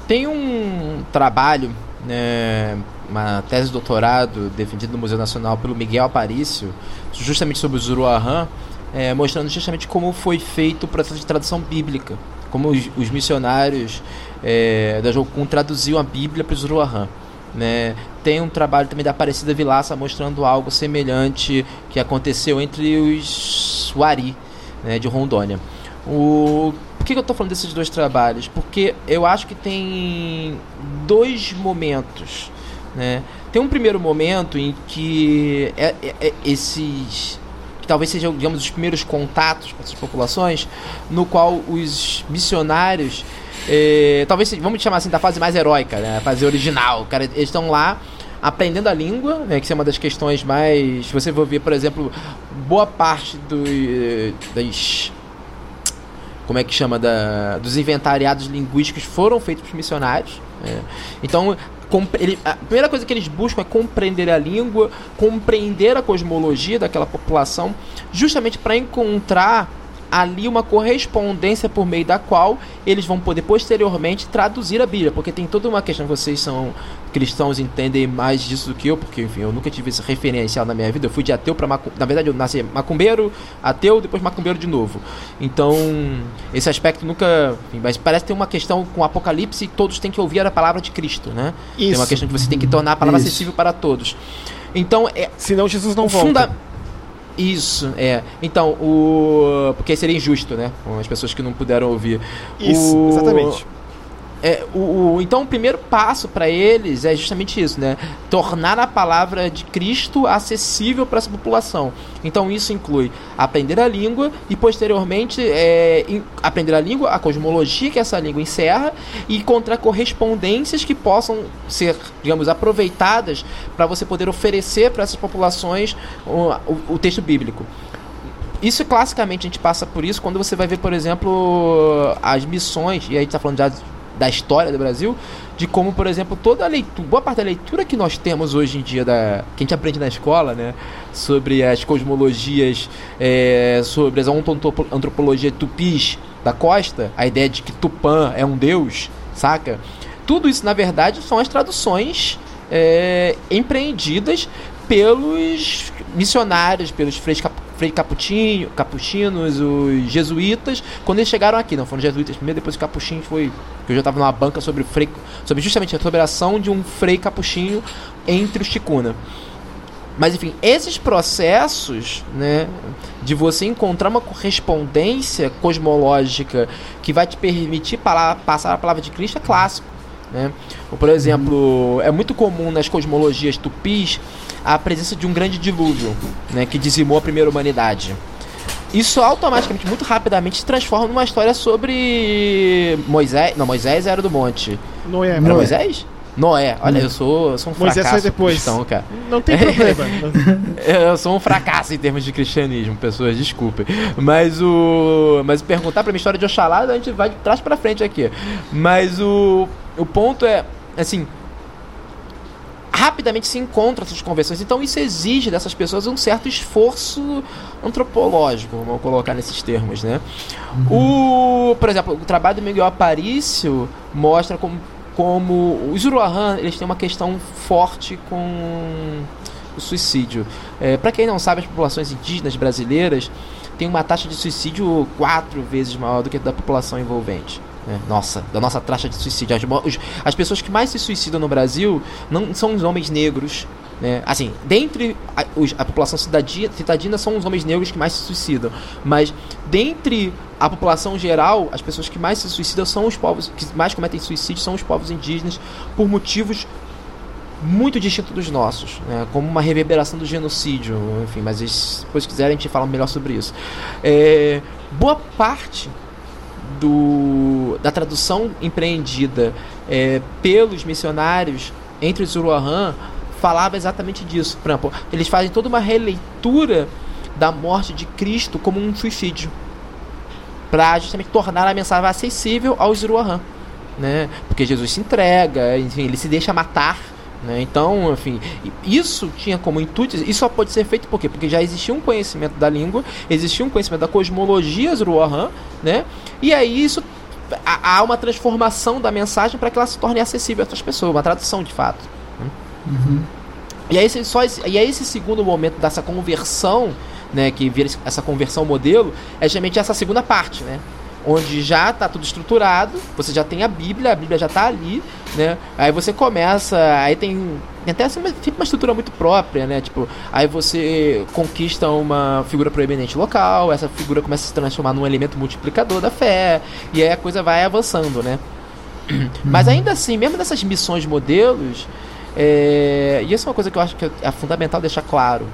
Speaker 3: Tem um trabalho, né, uma tese de doutorado defendida no Museu Nacional pelo Miguel Aparício, justamente sobre o Zuruahã, é, mostrando justamente como foi feito o processo de tradução bíblica, como os, os missionários é, da Jocum traduziam a Bíblia para o Zuruahã. Né? Tem um trabalho também da Aparecida Vilaça mostrando algo semelhante que aconteceu entre os Wari né, de Rondônia. O por que, que eu estou falando desses dois trabalhos? Porque eu acho que tem dois momentos. Né? Tem um primeiro momento em que é, é, é esses que talvez sejam, digamos, os primeiros contatos com essas populações, no qual os missionários, eh, talvez, vamos chamar assim, da fase mais heróica, né? a fase original, cara, eles estão lá aprendendo a língua, né, que é uma das questões mais. Você vai ver, por exemplo, boa parte do, das. Como é que chama? Da, dos inventariados linguísticos foram feitos por missionários. É. Então, ele, a primeira coisa que eles buscam é compreender a língua, compreender a cosmologia daquela população, justamente para encontrar ali uma correspondência por meio da qual eles vão poder posteriormente traduzir a Bíblia, porque tem toda uma questão, vocês são cristãos entendem mais disso do que eu, porque enfim, eu nunca tive esse referencial na minha vida, eu fui de ateu para macumbeiro, na verdade eu nasci macumbeiro, ateu, depois macumbeiro de novo. Então, esse aspecto nunca, enfim, mas parece ter uma questão com o Apocalipse, todos têm que ouvir a palavra de Cristo, né? Isso. Tem uma questão que você tem que tornar a palavra Isso. acessível para todos. Então, é,
Speaker 1: senão Jesus não volta.
Speaker 3: Isso, é. Então, o. Porque seria injusto, né? Com as pessoas que não puderam ouvir.
Speaker 1: Isso, o... exatamente.
Speaker 3: É, o, o, então o primeiro passo para eles é justamente isso, né? Tornar a palavra de Cristo acessível para essa população. Então isso inclui aprender a língua e posteriormente é, aprender a língua, a cosmologia que essa língua encerra e encontrar correspondências que possam ser, digamos, aproveitadas para você poder oferecer para essas populações o, o, o texto bíblico. Isso classicamente a gente passa por isso quando você vai ver, por exemplo, as missões, e aí a gente está falando já da história do Brasil, de como, por exemplo, toda a leitura, boa parte da leitura que nós temos hoje em dia, da, que a gente aprende na escola, né, sobre as cosmologias, é, sobre as antropologia tupis da costa, a ideia de que Tupã é um deus, saca? Tudo isso, na verdade, são as traduções é, empreendidas pelos missionários, pelos freios Frei Capuchinho, Capuchinos, os jesuítas, quando eles chegaram aqui, não foram jesuítas primeiro, depois o Capuchinho foi, que eu já estava numa banca sobre frei, sobre justamente a ação de um Frei Capuchinho entre os Ticuna. Mas enfim, esses processos, né, de você encontrar uma correspondência cosmológica que vai te permitir passar a palavra de Cristo é clássico. Né? por exemplo, é muito comum nas cosmologias tupis a presença de um grande dilúvio, né, que dizimou a primeira humanidade. Isso automaticamente, muito rapidamente, se transforma numa história sobre Moisés. Não, Moisés era do monte.
Speaker 1: Noé,
Speaker 3: era Noé. Moisés? Noé. Olha, eu sou, eu sou um Moisés fracasso
Speaker 1: depois. cristão,
Speaker 3: cara.
Speaker 1: Não tem problema.
Speaker 3: eu sou um fracasso em termos de cristianismo, pessoas, desculpem. Mas o. Mas perguntar pra minha história de Oxalá, a gente vai de trás pra frente aqui. Mas o. O ponto é, assim, rapidamente se encontram essas conversões. Então isso exige dessas pessoas um certo esforço antropológico, vamos colocar nesses termos, né? Uhum. O, por exemplo, o trabalho do Miguel Aparício mostra como, como os Uruahan, eles têm uma questão forte com o suicídio. É, Para quem não sabe, as populações indígenas brasileiras têm uma taxa de suicídio quatro vezes maior do que a da população envolvente. Né? Nossa, da nossa taxa de suicídio. As, as, pessoas que mais se suicidam no Brasil não são os homens negros. Né? Assim, dentre a, a população cidadina, cidadina são os homens negros que mais se suicidam. Mas dentre a população geral, as pessoas que mais se suicidam são os povos que mais cometem suicídio são os povos indígenas por motivos muito distintos dos nossos, né? como uma reverberação do genocídio, enfim, mas se depois quiserem a gente fala melhor sobre isso. É, boa parte do, da tradução empreendida é, pelos missionários entre os Uruahã falava exatamente disso. Por exemplo, eles fazem toda uma releitura da morte de Cristo como um suicídio para justamente tornar a mensagem acessível aos Uruahã, né? Porque Jesus se entrega, enfim, ele se deixa matar né? Então, enfim, isso tinha como intuito, isso só pode ser feito por quê? Porque já existia um conhecimento da língua, existia um conhecimento da cosmologia Zoroahan, né? E aí isso há uma transformação da mensagem para que ela se torne acessível a outras pessoas, uma tradução de fato. Né? Uhum. E, aí, só esse, e aí esse segundo momento dessa conversão, né, que vira essa conversão modelo, é justamente essa segunda parte, né? Onde já está tudo estruturado, você já tem a Bíblia, a Bíblia já está ali, né? Aí você começa, aí tem, tem até assim, uma, uma estrutura muito própria, né? Tipo, aí você conquista uma figura proeminente local, essa figura começa a se transformar num elemento multiplicador da fé, e aí a coisa vai avançando, né? Mas ainda assim, mesmo nessas missões modelos, é, e isso é uma coisa que eu acho que é fundamental deixar claro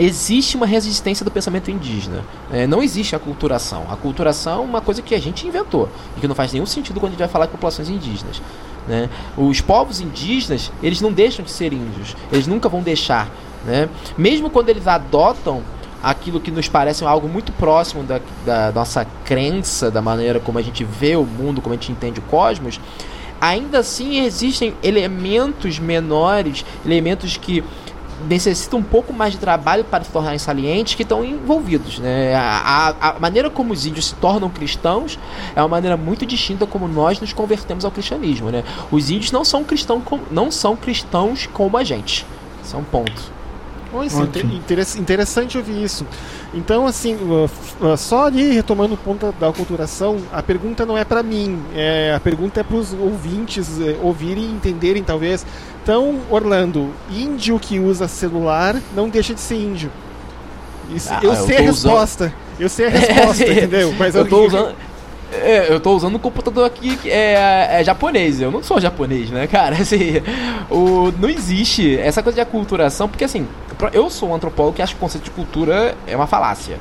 Speaker 3: existe uma resistência do pensamento indígena. É, não existe a culturação. A culturação é uma coisa que a gente inventou e que não faz nenhum sentido quando a gente vai falar de populações indígenas. Né? Os povos indígenas, eles não deixam de ser índios. Eles nunca vão deixar. Né? Mesmo quando eles adotam aquilo que nos parece algo muito próximo da, da nossa crença, da maneira como a gente vê o mundo, como a gente entende o cosmos, ainda assim existem elementos menores, elementos que necessita um pouco mais de trabalho para se tornarem salientes que estão envolvidos. Né? A, a, a, maneira como os índios se tornam cristãos é uma maneira muito distinta como nós nos convertemos ao cristianismo. Né? Os índios não são, cristão, não são cristãos como a gente. Isso é um ponto.
Speaker 1: Oi, sim, interessante ouvir isso. Então, assim, só ali retomando o ponto da aculturação, a pergunta não é para mim, é, a pergunta é para os ouvintes é, ouvirem e entenderem, talvez. Então, Orlando, índio que usa celular não deixa de ser índio. Isso, ah, eu, eu, sei a resposta. Usando... Eu sei a resposta, é, entendeu?
Speaker 3: Mas eu, eu tô usando. É, eu tô usando um computador aqui que é, é, japonês. Eu não sou japonês, né, cara? Assim, o, não existe essa coisa de aculturação, porque assim, eu sou um antropólogo que acha que o conceito de cultura é uma falácia.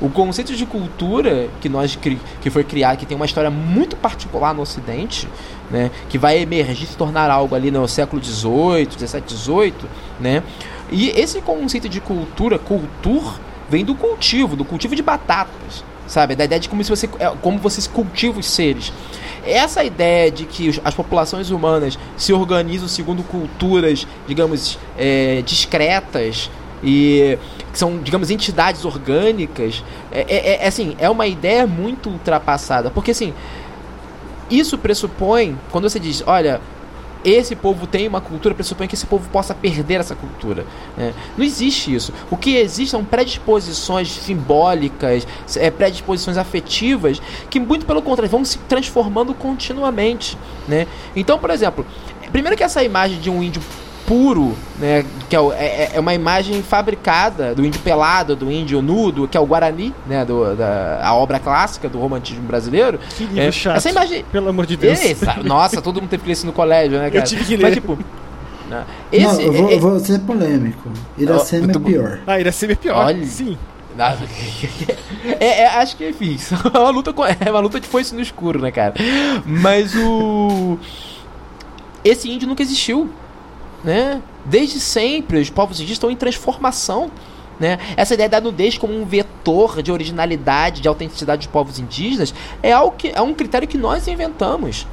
Speaker 3: O conceito de cultura que nós que foi criado, que tem uma história muito particular no Ocidente, né, que vai emergir se tornar algo ali no século XVIII, XVII, XVIII, né? E esse conceito de cultura, cultur, vem do cultivo, do cultivo de batatas sabe? Da ideia de como, se você, é, como você cultiva os seres. Essa ideia de que as populações humanas se organizam segundo culturas, digamos, é, discretas e que são, digamos, entidades orgânicas, é, é, é, assim, é uma ideia muito ultrapassada. Porque, assim, isso pressupõe, quando você diz, olha, esse povo tem uma cultura, pressupõe que esse povo possa perder essa cultura. Né? Não existe isso. O que existe são predisposições simbólicas, é, predisposições afetivas, que muito pelo contrário vão se transformando continuamente. Né? Então, por exemplo, primeiro que essa imagem de um índio puro, né, que é, é, é, uma imagem fabricada do índio pelado, do índio nudo, que é o Guarani, né, do, da a obra clássica do romantismo brasileiro.
Speaker 1: Que livro é, chato, essa imagem, pelo amor de Deus.
Speaker 3: nossa, todo mundo teve isso no colégio, né, cara?
Speaker 1: Eu tive que ler. Mas, tipo,
Speaker 2: né, esse, Não, eu vou, é, vou, ser polêmico. Iracema tô... é pior.
Speaker 1: Ah, Iracema é pior, Olha. sim.
Speaker 3: É, é, acho que enfim, é uma luta com, é uma luta de foice no escuro, né, cara? Mas o esse índio nunca existiu né? Desde sempre, os povos indígenas estão em transformação. Né? Essa ideia da nudez como um vetor de originalidade, de autenticidade dos povos indígenas é, algo que, é um critério que nós inventamos.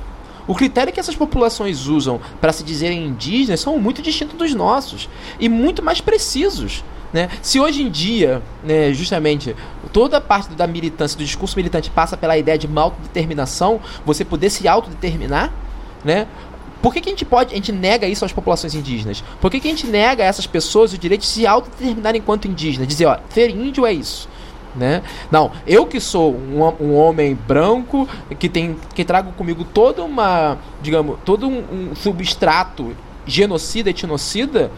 Speaker 3: O critério que essas populações usam para se dizerem indígenas são muito distintos dos nossos e muito mais precisos. Né? Se hoje em dia, né, justamente, toda parte da militância, do discurso militante passa pela ideia de uma autodeterminação, você poder se autodeterminar, né? Por que, que a gente pode, a gente nega isso às populações indígenas? Por que, que a gente nega a essas pessoas o direito de se autodeterminarem enquanto indígenas? Dizer, ó, ser índio é isso. Né? Não, eu que sou um, um, homem branco que tem que trago comigo toda uma, digamos, todo um, um substrato genocida, etnocida,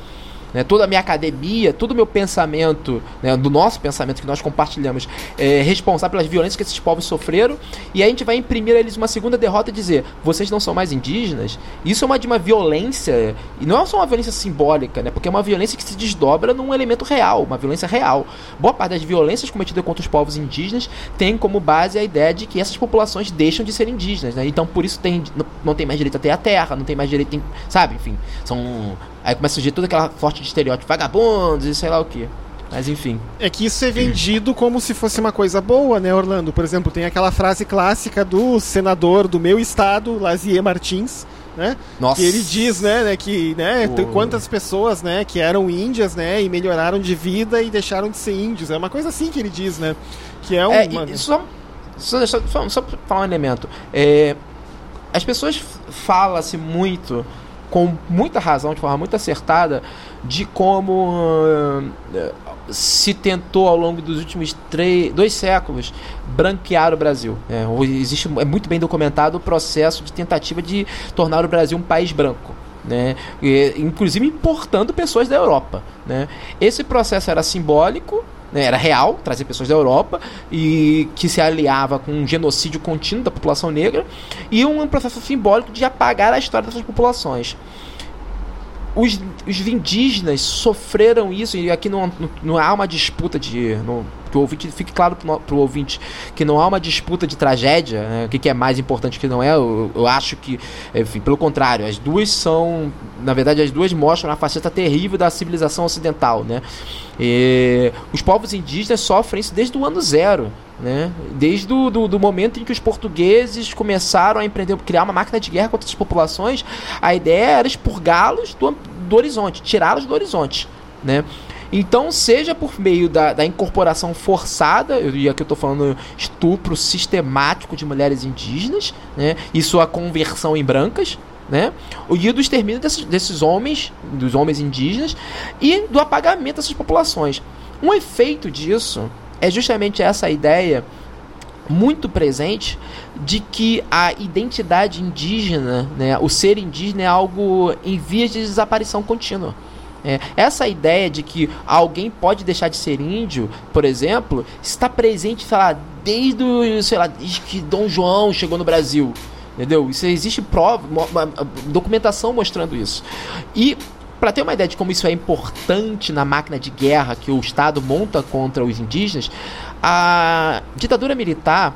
Speaker 3: né, toda a minha academia, todo o meu pensamento, né, do nosso pensamento que nós compartilhamos, é responsável pelas violências que esses povos sofreram, e a gente vai imprimir a eles uma segunda derrota e dizer: vocês não são mais indígenas. Isso é uma de uma violência, e não é só uma violência simbólica, né, porque é uma violência que se desdobra num elemento real, uma violência real. Boa parte das violências cometidas contra os povos indígenas tem como base a ideia de que essas populações deixam de ser indígenas, né, então por isso tem, não tem mais direito a ter a terra, não tem mais direito, em, sabe, enfim, são Aí começa a surgir toda aquela forte de estereótipo, vagabundos e sei lá o que. Mas enfim.
Speaker 1: É que isso é vendido como se fosse uma coisa boa, né, Orlando? Por exemplo, tem aquela frase clássica do senador do meu estado, Lazier Martins, né?
Speaker 3: Nossa.
Speaker 1: Que ele diz, né, né que, né, oh. quantas pessoas, né, que eram índias, né, e melhoraram de vida e deixaram de ser índios. É uma coisa assim que ele diz, né? Que é,
Speaker 3: é uma... só, só, só, só falar um elemento. É, as pessoas falam-se muito com muita razão, de forma muito acertada, de como uh, se tentou ao longo dos últimos três, dois séculos branquear o Brasil. É, existe, é muito bem documentado o processo de tentativa de tornar o Brasil um país branco. Né? E, inclusive importando pessoas da Europa. Né? Esse processo era simbólico, né? era real, trazer pessoas da Europa e que se aliava com um genocídio contínuo da população negra e um processo simbólico de apagar a história dessas populações os, os indígenas sofreram isso, e aqui não, não, não há uma disputa de. Não, que o ouvinte fique claro para o ouvinte que não há uma disputa de tragédia, né? o que, que, é mais importante que não é. Eu, eu, acho que, enfim, pelo contrário, as duas são, na verdade, as duas mostram a faceta terrível da civilização ocidental, né? E os povos indígenas sofrem isso desde o ano zero. Né? Desde o do, do, momento em que os portugueses começaram a empreender, criar uma máquina de guerra contra as populações, a ideia era expurgá-los do, do horizonte, tirá-los do horizonte. Né? Então, seja por meio da, da incorporação forçada, e aqui eu estou falando estupro sistemático de mulheres indígenas, né? e sua conversão em brancas, né? E do extermínio desses, desses homens, dos homens indígenas, e do apagamento dessas populações. Um efeito disso é justamente essa ideia muito presente de que a identidade indígena, né, o ser indígena é algo em vias de desaparição contínua. É, essa ideia de que alguém pode deixar de ser índio, por exemplo, está presente, sei lá, desde, sei lá, desde que Dom João chegou no Brasil. Entendeu? Isso existe prova, documentação mostrando isso. E para ter uma ideia de como isso é importante na máquina de guerra que o Estado monta contra os indígenas, a ditadura militar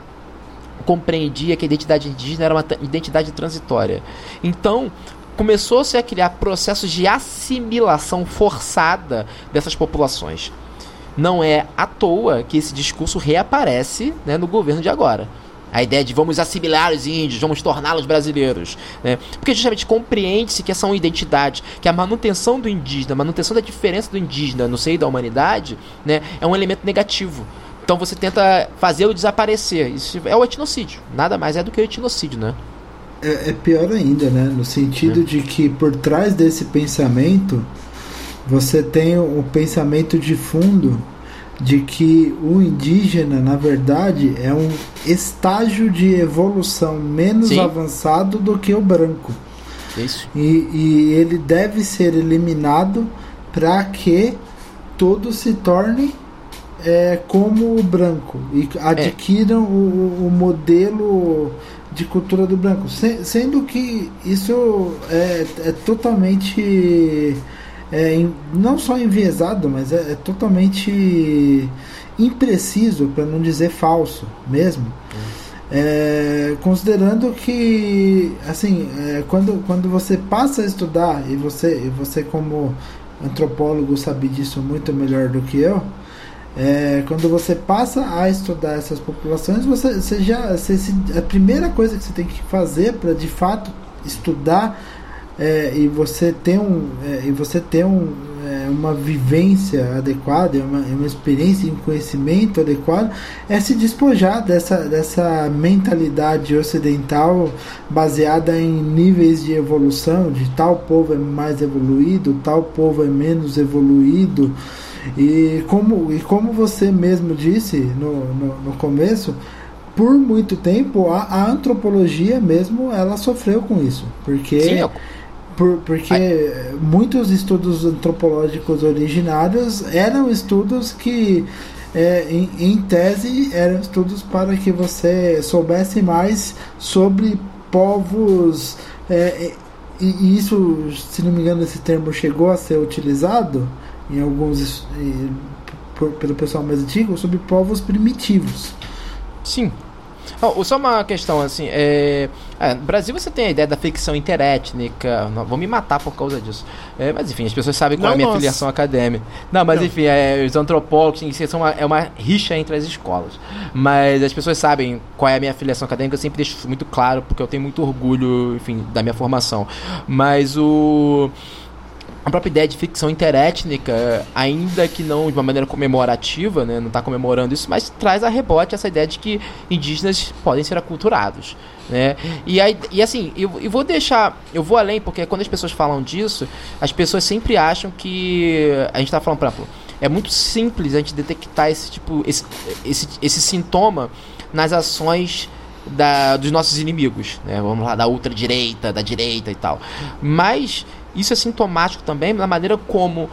Speaker 3: compreendia que a identidade indígena era uma identidade transitória. Então, começou-se a criar processos de assimilação forçada dessas populações. Não é à toa que esse discurso reaparece né, no governo de agora. A ideia de vamos assimilar os índios, vamos torná-los brasileiros. Né? Porque justamente compreende-se que essa é uma identidade, que a manutenção do indígena, a manutenção da diferença do indígena no seio da humanidade, né, é um elemento negativo. Então você tenta fazer o desaparecer. Isso é o etnocídio. Nada mais é do que o etnocídio, né?
Speaker 2: É, é pior ainda, né? No sentido é. de que por trás desse pensamento você tem o pensamento de fundo de que o indígena, na verdade, é um estágio de evolução menos Sim. avançado do que o branco.
Speaker 3: Isso.
Speaker 2: E, e ele deve ser eliminado para que tudo se torne é, como o branco e adquiram é. o, o, modelo de cultura do branco. Se, sendo que isso é, é totalmente é, não só enviesado, mas é, é totalmente impreciso, para não dizer falso mesmo. É, considerando que assim é, quando, quando você passa a estudar e você, e você como antropólogo sabe disso muito melhor do que eu é, quando você passa a estudar essas populações você, você já você, a primeira coisa que você tem que fazer para de fato estudar é, e você ter um é, e você ter um, é, uma vivência adequada, uma, uma experiência e um conhecimento adequado, é se despojar dessa, dessa mentalidade ocidental baseada em níveis de evolução, de tal povo é mais evoluído, tal povo é menos evoluído. E como, e como você mesmo disse no, no, no começo, por muito tempo a, a, antropologia mesmo ela sofreu com isso. Porque. Sim, por, porque Ai. muitos estudos antropológicos originários eram estudos que, é, em, em, tese, eram estudos para que você soubesse mais sobre povos. É, e, e, isso, se não me engano, esse termo chegou a ser utilizado em alguns. por, pelo pessoal mais antigo, sobre povos primitivos.
Speaker 3: Sim, Oh, só uma questão assim, é, é, no Brasil você tem a ideia da ficção interétnica, não, vou me matar por causa disso. É, mas enfim, as pessoas sabem qual não, é a minha nossa. filiação acadêmica. Não, mas não. enfim, é, os antropólogos, são uma, é uma rixa entre as escolas. Mas as pessoas sabem qual é a minha filiação acadêmica, eu sempre deixo muito claro, porque eu tenho muito orgulho, enfim, da minha formação. Mas o a própria ideia de ficção interétnica, ainda que não de uma maneira comemorativa, né, não está comemorando isso, mas traz a rebote essa ideia de que indígenas podem ser aculturados. Né? E, aí, e assim, eu, eu vou deixar, eu vou além, porque quando as pessoas falam disso, as pessoas sempre acham que. A gente está falando, por exemplo, é muito simples a gente detectar esse tipo, esse, esse, esse sintoma nas ações da, dos nossos inimigos, né? Vamos lá, da ultradireita, da direita e tal. Mas isso é sintomático também na maneira como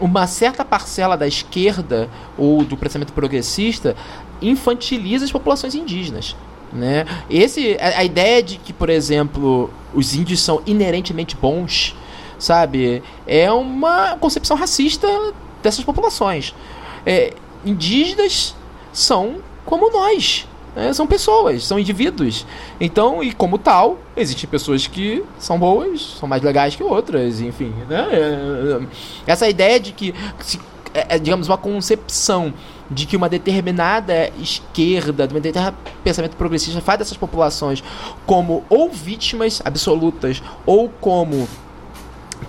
Speaker 3: uma certa parcela da esquerda ou do pensamento progressista infantiliza as populações indígenas. Né? Esse, a, a, ideia de que, por exemplo, os índios são inerentemente bons, sabe, é uma concepção racista dessas populações. É, indígenas são como nós. Né? São pessoas, são indivíduos. Então, e como tal, existem pessoas que são boas, são mais legais que outras, enfim. Né? É, essa ideia de que, se, é, é, digamos, uma concepção de que uma determinada esquerda, de um determinado pensamento progressista faz dessas populações como ou vítimas absolutas ou como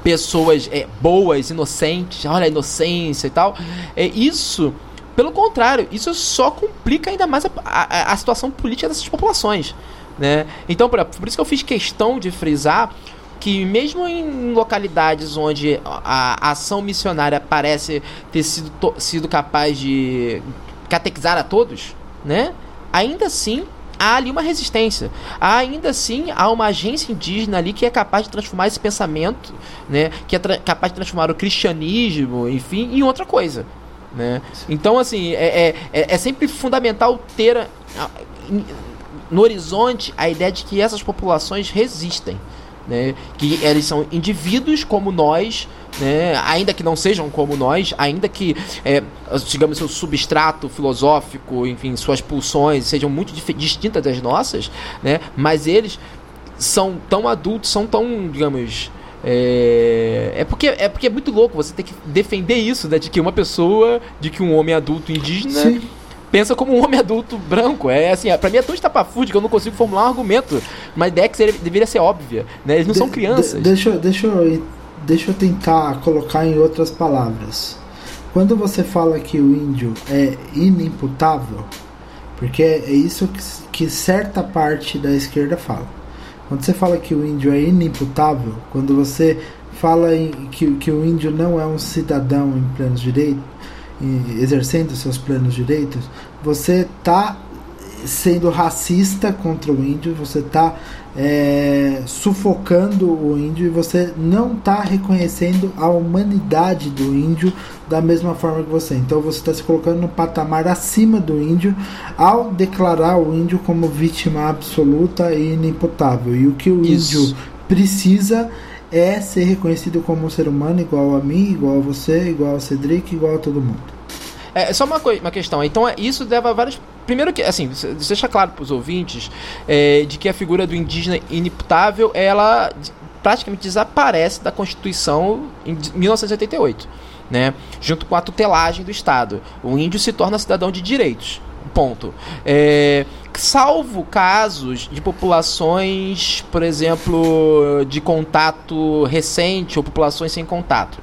Speaker 3: pessoas é, boas, inocentes, olha a inocência e tal. É, isso pelo contrário, isso só complica ainda mais a, a, a situação política dessas populações. Né? Então, por, por isso que eu fiz questão de frisar que mesmo em localidades onde a, a ação missionária parece ter sido, to, sido capaz de catequizar a todos, né? ainda assim há ali uma resistência. Há, ainda assim há uma agência indígena ali que é capaz de transformar esse pensamento, né? que é capaz de transformar o cristianismo, enfim, em outra coisa. Né? Então, assim, é, é, é, é sempre fundamental ter no horizonte a ideia de que essas populações resistem. Né? Que eles são indivíduos como nós, né? ainda que não sejam como nós, ainda que, é, digamos, seu substrato filosófico, enfim, suas pulsões sejam muito distintas das nossas, né? mas eles são tão adultos, são tão, digamos, é, é, porque, é porque é muito louco você ter que defender isso, né? De que uma pessoa, de que um homem adulto indígena Sim. pensa como um homem adulto branco. É assim, pra mim é tão estapafúrdio que eu não consigo formular um argumento. Uma ideia que seria, deveria ser óbvia, né? Eles não de, são crianças.
Speaker 2: De, deixa, deixa, eu, deixa eu tentar colocar em outras palavras. Quando você fala que o índio é inimputável, porque é isso que, que certa parte da esquerda fala quando você fala que o índio é inimputável, quando você fala em, que, que o índio não é um cidadão em plenos direitos, exercendo seus plenos direitos, você está sendo racista contra o índio, você está é, sufocando o índio e você não está reconhecendo a humanidade do índio da mesma forma que você. Então você está se colocando no patamar acima do índio ao declarar o índio como vítima absoluta e inimputável. E o que o Isso. índio precisa é ser reconhecido como um ser humano igual a mim, igual a você, igual a Cedric, igual a todo mundo.
Speaker 3: É, só uma, uma questão. Então, é, isso leva a várias. Primeiro que, assim, deixa claro para os ouvintes é, de que a figura do indígena inimputável, ela praticamente desaparece da Constituição em 1988, né? Junto com a tutelagem do Estado. O índio se torna cidadão de direitos. Ponto. É, salvo casos de populações, por exemplo, de contato recente ou populações sem contato.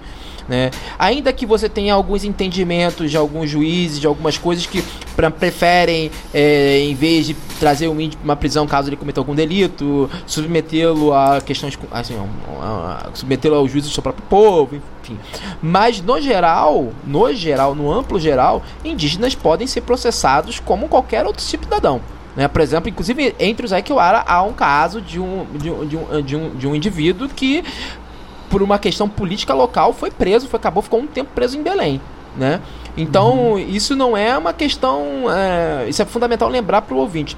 Speaker 3: Né? Ainda que você tenha alguns entendimentos de alguns juízes, de algumas coisas que pra, preferem, é, em vez de trazer o índio para uma prisão caso ele cometa algum delito, submetê-lo a questões assim, submetê-lo ao juízo do seu próprio povo, enfim. Mas no geral, no geral, no amplo geral, indígenas podem ser processados como qualquer outro tipo cidadão. Né? Por exemplo, inclusive entre os Aikiwara há um caso de um, de um, de um, de um, de um indivíduo que por uma questão política local, foi preso, foi, acabou, ficou um tempo preso em Belém. Né? Então, uhum. isso não é uma questão. É, isso é fundamental lembrar para o ouvinte.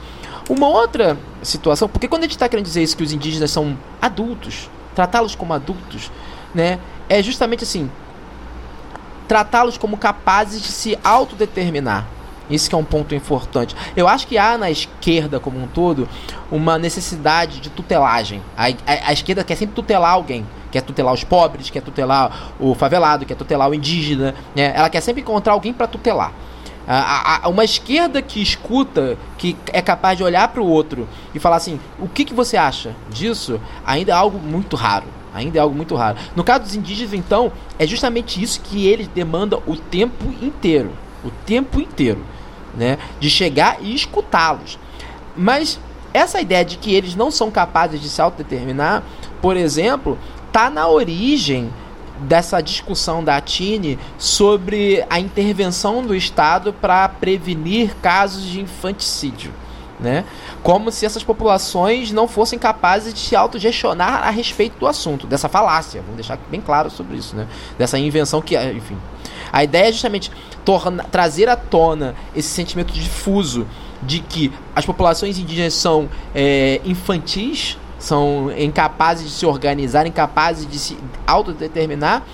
Speaker 3: Uma outra situação, porque quando a gente está querendo dizer isso, que os indígenas são adultos, tratá-los como adultos, né, é justamente assim: tratá-los como capazes de se autodeterminar. Isso que é um ponto importante. Eu acho que há na esquerda como um todo uma necessidade de tutelagem. A, a, a esquerda quer sempre tutelar alguém quer tutelar os pobres, quer tutelar o favelado, quer tutelar o indígena, né? Ela quer sempre encontrar alguém para tutelar. A, a, uma esquerda que escuta, que é capaz de olhar para o outro e falar assim: o que, que você acha disso? Ainda é algo muito raro. Ainda é algo muito raro. No caso dos indígenas, então, é justamente isso que eles demandam o tempo inteiro. O tempo inteiro. Né? De chegar e escutá-los. Mas essa ideia de que eles não são capazes de se autodeterminar, por exemplo, tá na origem dessa discussão da Tine sobre a intervenção do Estado para prevenir casos de infanticídio. Né? Como se essas populações não fossem capazes de se autogestionar a respeito do assunto, dessa falácia. Vamos deixar bem claro sobre isso, né? Dessa invenção que, enfim. A ideia é justamente torna, trazer à tona esse sentimento difuso de que as populações indígenas são é, infantis, são incapazes de se organizar, incapazes de se autodeterminar,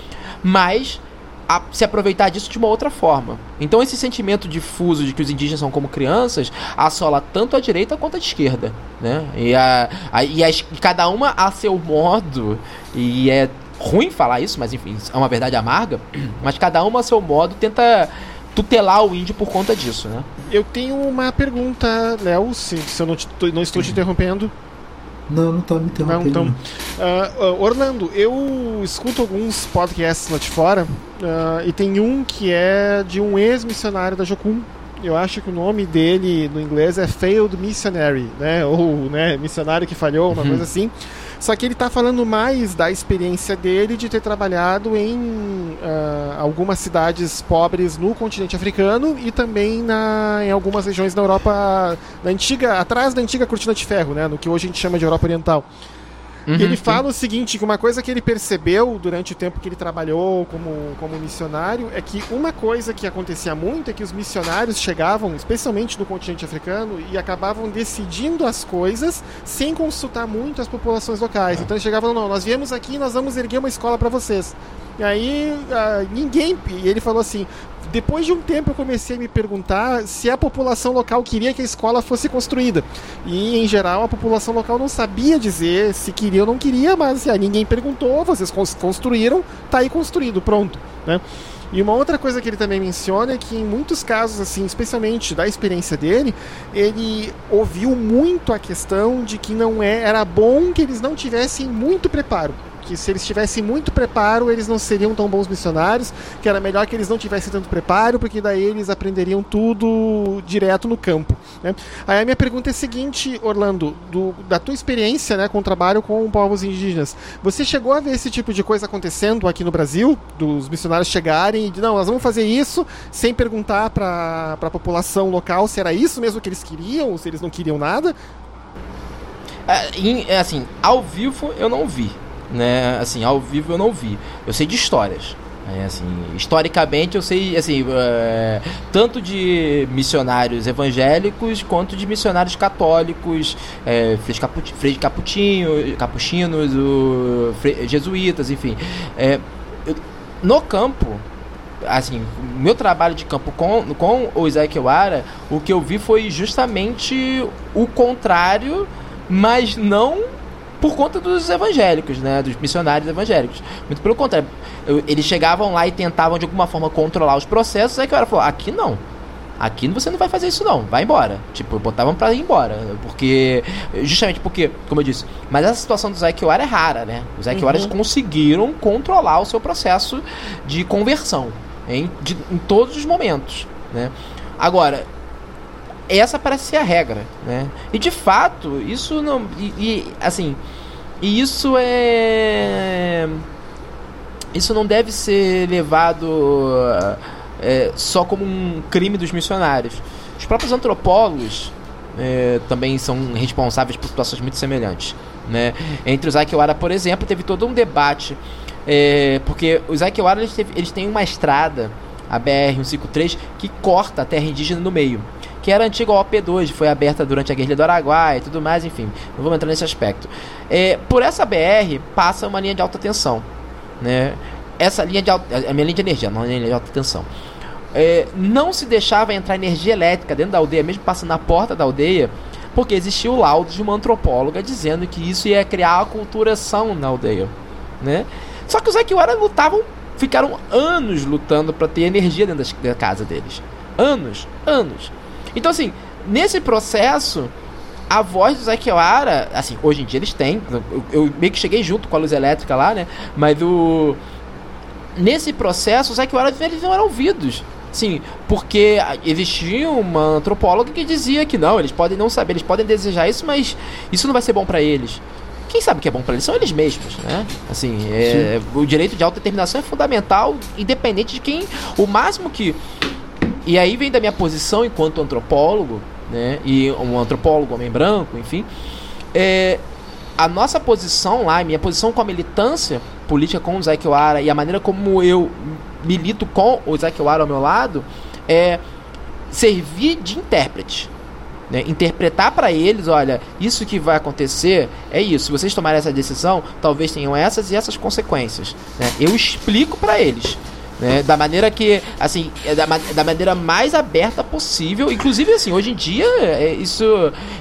Speaker 3: mas a, se aproveitar disso de uma outra forma. Então esse sentimento difuso de que os indígenas são como crianças assola tanto a direita quanto a esquerda, né? E, a, a, e, cada uma a seu modo e é ruim falar isso, mas enfim, é uma verdade amarga, mas cada uma a seu modo tenta tutelar o índio por conta disso, né?
Speaker 1: Eu tenho uma pergunta, Léo, se, se eu não, te, não estou te interrompendo.
Speaker 2: Não, não tá me interrompendo.
Speaker 1: Não, então, uh, Orlando, eu escuto alguns podcasts lá de fora uh, e tem um que é de um ex-missionário da Jocum. Eu acho que o nome dele no inglês é Failed Missionary, né? Ou né, missionário que falhou, uma uhum. coisa assim. Só que ele está falando mais da experiência dele de ter trabalhado em uh, algumas cidades pobres no continente africano e também na, em algumas regiões da Europa, na antiga, atrás da antiga cortina de ferro, né, no que hoje a gente chama de Europa Oriental. Uhum, e ele fala o seguinte, que uma coisa que ele percebeu durante o tempo que ele trabalhou como, como missionário é que uma coisa que acontecia muito é que os missionários chegavam, especialmente no continente africano, e acabavam decidindo as coisas sem consultar muito as populações locais. Então eles chegavam, não, nós viemos aqui nós vamos erguer uma escola para vocês. E aí uh, ninguém. E ele falou assim: depois de um tempo eu comecei a me perguntar se a população local queria que a escola fosse construída. E em geral a população local não sabia dizer se queria ou não queria, mas assim, ninguém perguntou, vocês construíram, tá aí construído, pronto. Né? E uma outra coisa que ele também menciona é que em muitos casos, assim, especialmente da experiência dele, ele ouviu muito a questão de que não é, era bom que eles não tivessem muito preparo que se eles tivessem muito preparo, eles não seriam tão bons missionários, que era melhor que eles não tivessem tanto preparo, porque daí eles aprenderiam tudo direto no campo. Né? Aí a minha pergunta é a seguinte, Orlando, do, da tua experiência né, com o trabalho com povos indígenas, você chegou a ver esse tipo de coisa acontecendo aqui no Brasil? Dos missionários chegarem e não, nós vamos fazer isso sem perguntar para a população local se era isso mesmo que eles queriam ou se eles não queriam nada?
Speaker 3: É, é assim, ao vivo eu não vi né? Assim, ao vivo eu não vi. Eu sei de histórias. É, assim, historicamente eu sei assim é, tanto de missionários evangélicos quanto de missionários católicos é, Frei Caputinho, Capuchinos o, jesuítas enfim é, eu, no campo assim meu trabalho de campo com, com o Isaac Wara o que eu vi foi justamente o contrário mas não por conta dos evangélicos, né? Dos missionários evangélicos. Muito pelo contrário. Eles chegavam lá e tentavam de alguma forma controlar os processos, aí que o cara falou, aqui não. Aqui você não vai fazer isso não, vai embora. Tipo, botavam pra ir embora. Porque. Justamente porque, como eu disse, mas essa situação do Zequiora é rara, né? Os Zequioras uhum. conseguiram controlar o seu processo de conversão em, de, em todos os momentos. Né? Agora, essa parece ser a regra, né? E de fato, isso não. E, e, assim. E isso é. Isso não deve ser levado é, só como um crime dos missionários. Os próprios antropólogos é, também são responsáveis por situações muito semelhantes. Né? Entre os Aikiwara, por exemplo, teve todo um debate. É, porque os Aikiwara eles, eles têm uma estrada, a BR-153, que corta a terra indígena no meio que era antiga OP2, foi aberta durante a Guerrilha do Araguaia e tudo mais, enfim, não vamos entrar nesse aspecto. É, por essa BR passa uma linha de alta tensão, né? Essa linha de alta, a minha linha de energia, não a linha de alta tensão. É, não se deixava entrar energia elétrica dentro da aldeia, mesmo passando na porta da aldeia, porque existia o laudo de uma antropóloga dizendo que isso ia criar a culturação na aldeia, né? Só que os Akiwara lutavam, ficaram anos lutando para ter energia dentro da casa deles. Anos, anos. Então, assim, nesse processo, a voz do Zequiara, assim, hoje em dia eles têm. Eu, eu, meio que cheguei junto com a luz elétrica lá, né? Mas o. Nesse processo, os Zequiara eles não eram ouvidos. Sim, porque existia uma antropóloga que dizia que não, eles podem não saber, eles podem desejar isso, mas isso não vai ser bom para eles. quem sabe o que é bom para eles são eles mesmos, né? Assim, é, o direito de autodeterminação é fundamental, independente de quem. O máximo que. E aí vem da minha posição enquanto antropólogo, né? E um antropólogo, homem branco, enfim. É, a nossa posição lá, minha posição com a militância política com o Zé Kiwara e a maneira como eu milito com o Zé Kiwara ao meu lado é servir de intérprete. Né? Interpretar para eles, olha, isso que vai acontecer é isso. Se vocês tomarem essa decisão, talvez tenham essas e essas consequências. Né? Eu explico para eles. Né? Da maneira que, assim, é da, da maneira mais aberta possível. Inclusive, assim, hoje em dia, é, isso.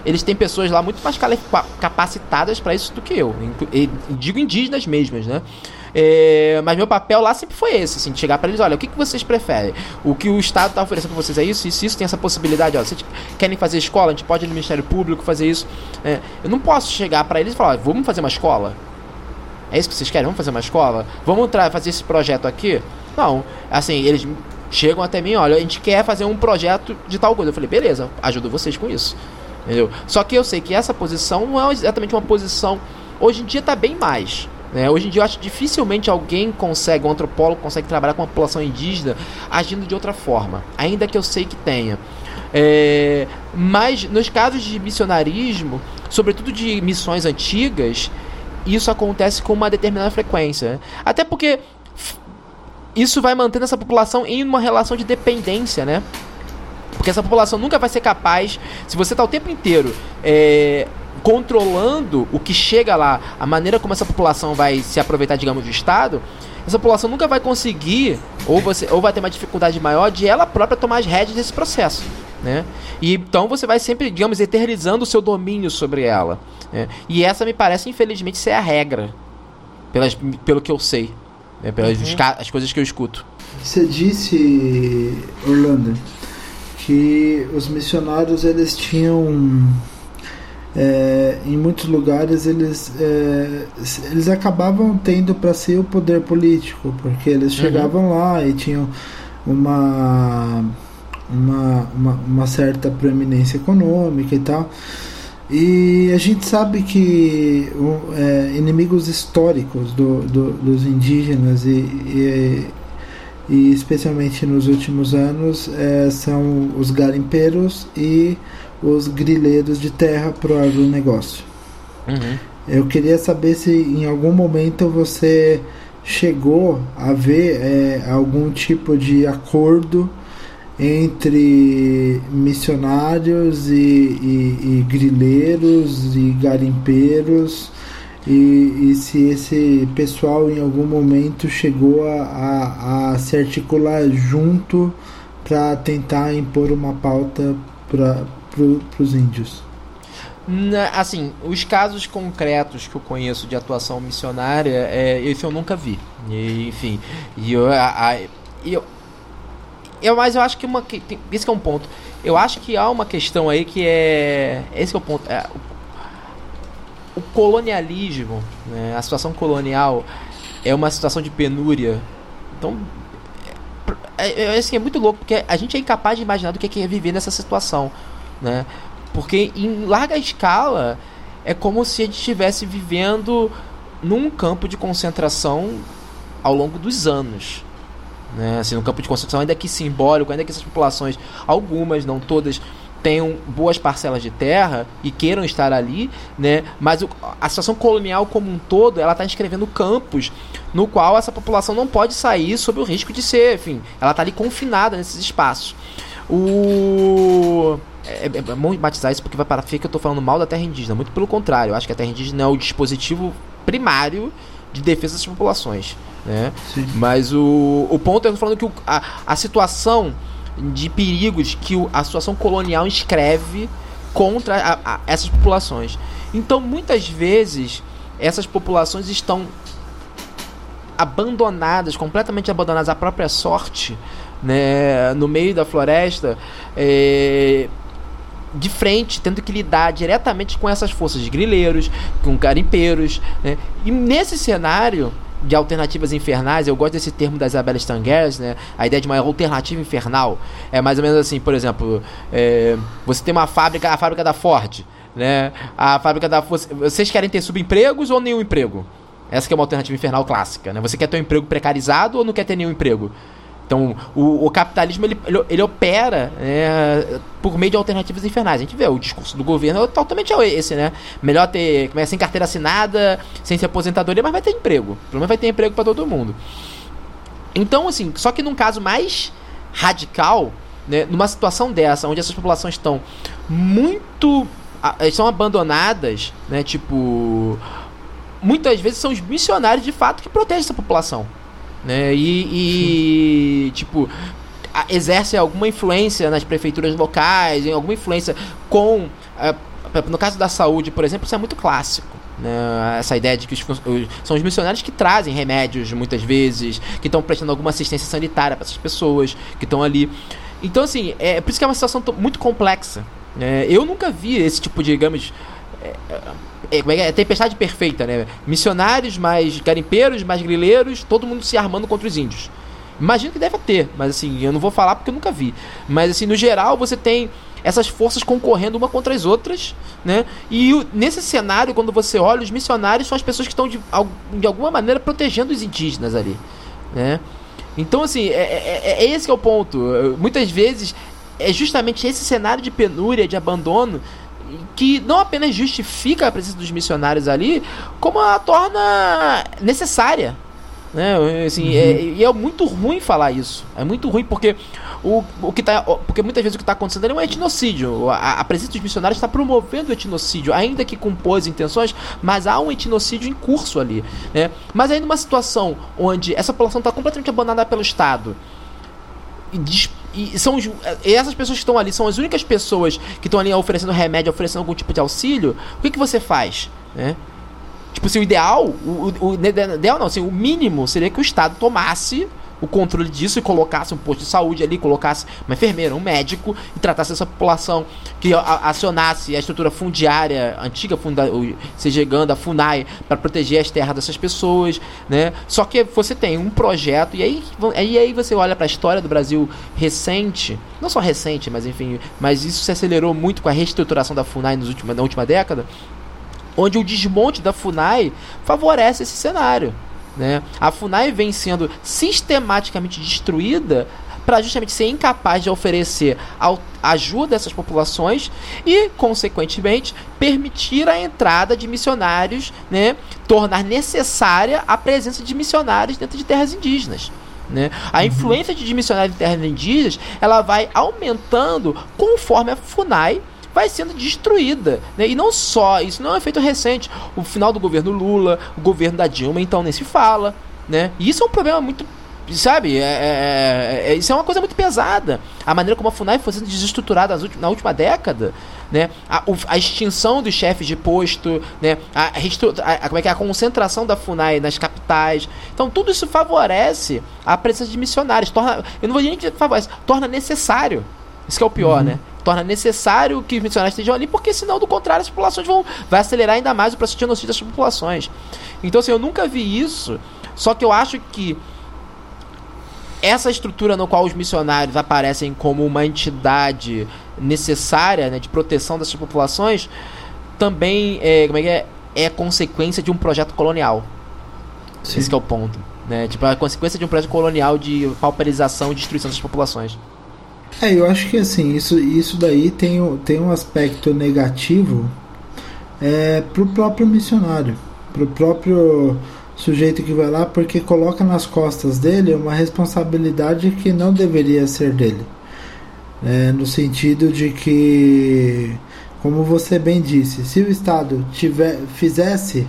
Speaker 3: Eles têm pessoas lá muito mais capacitadas para isso do que eu. Digo indígenas mesmas, né? É, mas meu papel lá sempre foi esse, assim, chegar para eles, olha, o que, que vocês preferem? O que o Estado está oferecendo para vocês é isso, isso, isso, tem essa possibilidade, ó, vocês querem fazer escola, a gente pode ir no Ministério Público fazer isso. É, eu não posso chegar para eles e falar, vamos fazer uma escola? É isso que vocês querem? Vamos fazer uma escola? Vamos fazer esse projeto aqui? Não, assim, eles chegam até mim, olha, a gente quer fazer um projeto de tal coisa. Eu falei, beleza, ajudo vocês com isso. Entendeu? Só que eu sei que essa posição não é exatamente uma posição. Hoje em dia está bem mais. Né? Hoje em dia eu acho que dificilmente alguém consegue, um antropólogo consegue trabalhar com a população indígena agindo de outra forma, ainda que eu sei que tenha. É, mas nos casos de missionarismo, sobretudo de missões antigas, isso acontece com uma determinada frequência. Até porque isso vai mantendo essa população em uma relação de dependência, né? Porque essa população nunca vai ser capaz, se você está o tempo inteiro é, controlando o que chega lá, a maneira como essa população vai se aproveitar, digamos, do Estado, essa população nunca vai conseguir, ou, você, ou vai ter uma dificuldade maior de ela própria tomar as rédeas desse processo. Né? E então você vai sempre, digamos, eternizando o seu domínio sobre ela. Né? E essa me parece, infelizmente, ser a regra, pelas, pelo que eu sei, né? pelas uhum. as coisas que eu escuto.
Speaker 2: Você disse, Orlando, que os missionários eles tinham é, em muitos lugares eles, é, eles acabavam tendo para si o poder político, porque eles uhum. chegavam lá e tinham uma, uma, uma, uma, certa preeminência econômica e tal. E a gente sabe que é, inimigos históricos do, do, dos indígenas e, e, e, especialmente nos últimos anos é, são os garimpeiros e os grileiros de terra para o agronegócio. Uhum. Eu queria saber se em algum momento você chegou a ver é, algum tipo de acordo entre missionários e, e, e grileiros e garimpeiros e, e, se esse pessoal em algum momento chegou a, a, a se articular junto para tentar impor uma pauta para para os índios?
Speaker 3: Assim, os casos concretos que eu conheço de atuação missionária, é, esse eu nunca vi. E, enfim, e eu, a, eu, eu, mas eu acho que uma que, tem, esse é um ponto. Eu acho que há uma questão aí que é esse é o ponto. É, o, o colonialismo, né, a situação colonial é uma situação de penúria. Então, é, é, assim, é muito louco porque a gente é incapaz de imaginar do que é viver nessa situação né? Porque em larga escala é como se a gente estivesse vivendo num campo de concentração ao longo dos anos. Né? Assim, um campo de concentração ainda que simbólico, ainda que essas populações, algumas, não todas, tenham boas parcelas de terra e queiram estar ali, né? Mas o, a situação colonial como um todo, ela está escrevendo campos no qual essa população não pode sair sob o risco de ser, enfim, ela está ali confinada nesses espaços. O é, é, é bom batizar isso porque vai para que eu estou falando mal da terra indígena. Muito pelo contrário, eu acho que a terra indígena é o dispositivo primário de defesa das populações. Né? Mas o, o ponto é falando que o, a, a situação de perigos que o, a situação colonial escreve contra a, a, essas populações. Então, muitas vezes, essas populações estão abandonadas, completamente abandonadas à própria sorte, né, no meio da floresta, é, de frente, tendo que lidar diretamente com essas forças de grileiros, com garimpeiros. Né? E nesse cenário de alternativas infernais, eu gosto desse termo da Isabela Stangers, né? A ideia de uma alternativa infernal é mais ou menos assim, por exemplo, é, você tem uma fábrica, a fábrica da Ford, né? A fábrica da vocês querem ter subempregos ou nenhum emprego? Essa é uma alternativa infernal clássica, né? Você quer ter um emprego precarizado ou não quer ter nenhum emprego? Então, o, o capitalismo ele, ele, ele opera é, por meio de alternativas infernais. A gente vê o discurso do governo é totalmente esse, né? Melhor ter é, sem carteira assinada, sem ser aposentadoria, mas vai ter emprego. Pelo menos vai ter emprego para todo mundo. Então, assim, só que num caso mais radical, né, numa situação dessa, onde essas populações estão muito. estão abandonadas, né? Tipo. Muitas vezes são os missionários de fato que protegem essa população. Né? E, e tipo, exerce alguma influência nas prefeituras locais, em alguma influência com. No caso da saúde, por exemplo, isso é muito clássico. Né? Essa ideia de que os, são os missionários que trazem remédios muitas vezes, que estão prestando alguma assistência sanitária para essas pessoas que estão ali. Então, assim, é por isso que é uma situação muito complexa. Né? Eu nunca vi esse tipo de, digamos. É, é, como é, é, tempestade perfeita, né? Missionários, mais garimpeiros, mais grileiros, todo mundo se armando contra os índios. Imagino que deve ter, mas assim, eu não vou falar porque eu nunca vi. Mas assim, no geral, você tem essas forças concorrendo uma contra as outras, né? E nesse cenário, quando você olha, os missionários são as pessoas que estão de, de alguma maneira protegendo os indígenas ali, né? Então, assim, é, é, é, é esse que é o ponto. Muitas vezes é justamente esse cenário de penúria, de abandono, que não apenas justifica a presença dos missionários ali, como a torna necessária. Né? Assim, uhum. é, e é muito ruim falar isso. É muito ruim porque o, o que tá, porque muitas vezes o que está acontecendo ali é um etnocídio. A, a presença dos missionários está promovendo o etnocídio, ainda que com boas intenções, mas há um etnocídio em curso ali. Né? Mas aí numa situação onde essa população está completamente abandonada pelo Estado e são e essas pessoas que estão ali são as únicas pessoas que estão ali oferecendo remédio, oferecendo algum tipo de auxílio. O que, que você faz? Né? Tipo, assim, o ideal, o, o, o ideal não, assim, o mínimo seria que o Estado tomasse o controle disso e colocasse um posto de saúde ali, colocasse uma enfermeira, um médico e tratasse essa população, que acionasse a estrutura fundiária, antiga funda chegando a FUNAI, para proteger as terras dessas pessoas, né? Só que você tem um projeto, e aí, e aí você olha para a história do Brasil recente, não só recente, mas enfim, mas isso se acelerou muito com a reestruturação da FUNAI nos últimos, na última década, onde o desmonte da FUNAI favorece esse cenário. Né? A FUNAI vem sendo sistematicamente destruída para justamente ser incapaz de oferecer ajuda a essas populações e, consequentemente, permitir a entrada de missionários, né? tornar necessária a presença de missionários dentro de terras indígenas. Né? A uhum. influência de missionários em terras indígenas ela vai aumentando conforme a FUNAI vai sendo destruída. Né? E não só, isso não é um efeito recente. O final do governo Lula, o governo da Dilma, então nem se fala. Né? E isso é um problema muito sabe, é, é, é, isso é uma coisa muito pesada. A maneira como a FUNAI foi sendo desestruturada na última década, né? A, a extinção dos chefes de posto, né? A, a, como é que é? a concentração da FUNAI nas capitais. Então tudo isso favorece a presença de missionários. Torna, eu não vou dizer que favorece, torna necessário. Isso que é o pior, uhum. né? Torna necessário que os missionários estejam ali, porque senão, do contrário, as populações vão vai acelerar ainda mais o processo de genocídio das populações. Então, assim, eu nunca vi isso, só que eu acho que essa estrutura no qual os missionários aparecem como uma entidade necessária né, de proteção dessas populações também é, como é, que é, é consequência de um projeto colonial. Sim. Esse é o ponto. Né? Tipo, a consequência de um projeto colonial de pauperização e destruição das populações.
Speaker 2: É, eu acho que assim, isso, isso daí tem, tem um aspecto negativo é, pro próprio missionário, pro próprio sujeito que vai lá, porque coloca nas costas dele uma responsabilidade que não deveria ser dele. É, no sentido de que, como você bem disse, se o Estado tiver, fizesse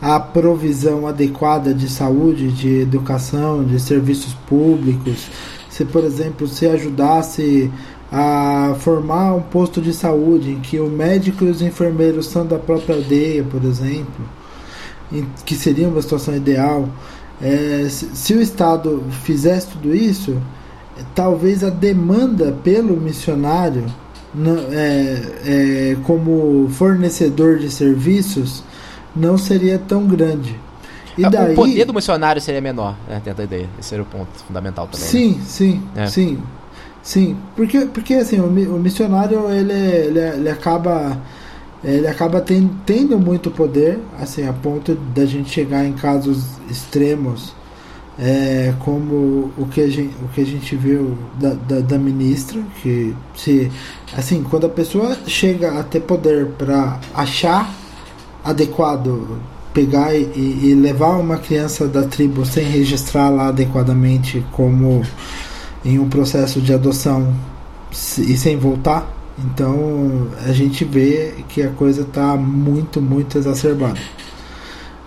Speaker 2: a provisão adequada de saúde, de educação, de serviços públicos, se, por exemplo, se ajudasse a formar um posto de saúde em que o médico e os enfermeiros são da própria aldeia, por exemplo, que seria uma situação ideal. É, se, se, o Estado fizesse tudo isso, talvez a demanda pelo missionário não, é, é, como fornecedor de serviços não seria tão grande.
Speaker 3: E daí... O poder do missionário seria menor, né? Tenta a ideia. Esse era o ponto fundamental também.
Speaker 2: Sim, né? sim, é. sim. Sim, porque, porque assim, o, o missionário ele, ele, ele acaba ele acaba ten, tendo muito poder, assim, a ponto da gente chegar em casos extremos, é, como o que, a gente, o que a gente viu da, da, da ministra, que se, assim, quando a pessoa chega a ter poder para achar adequado pegar e, e, levar uma criança da tribo sem registrá-la adequadamente como em um processo de adoção e sem voltar, então a gente vê que a coisa está muito, muito exacerbada.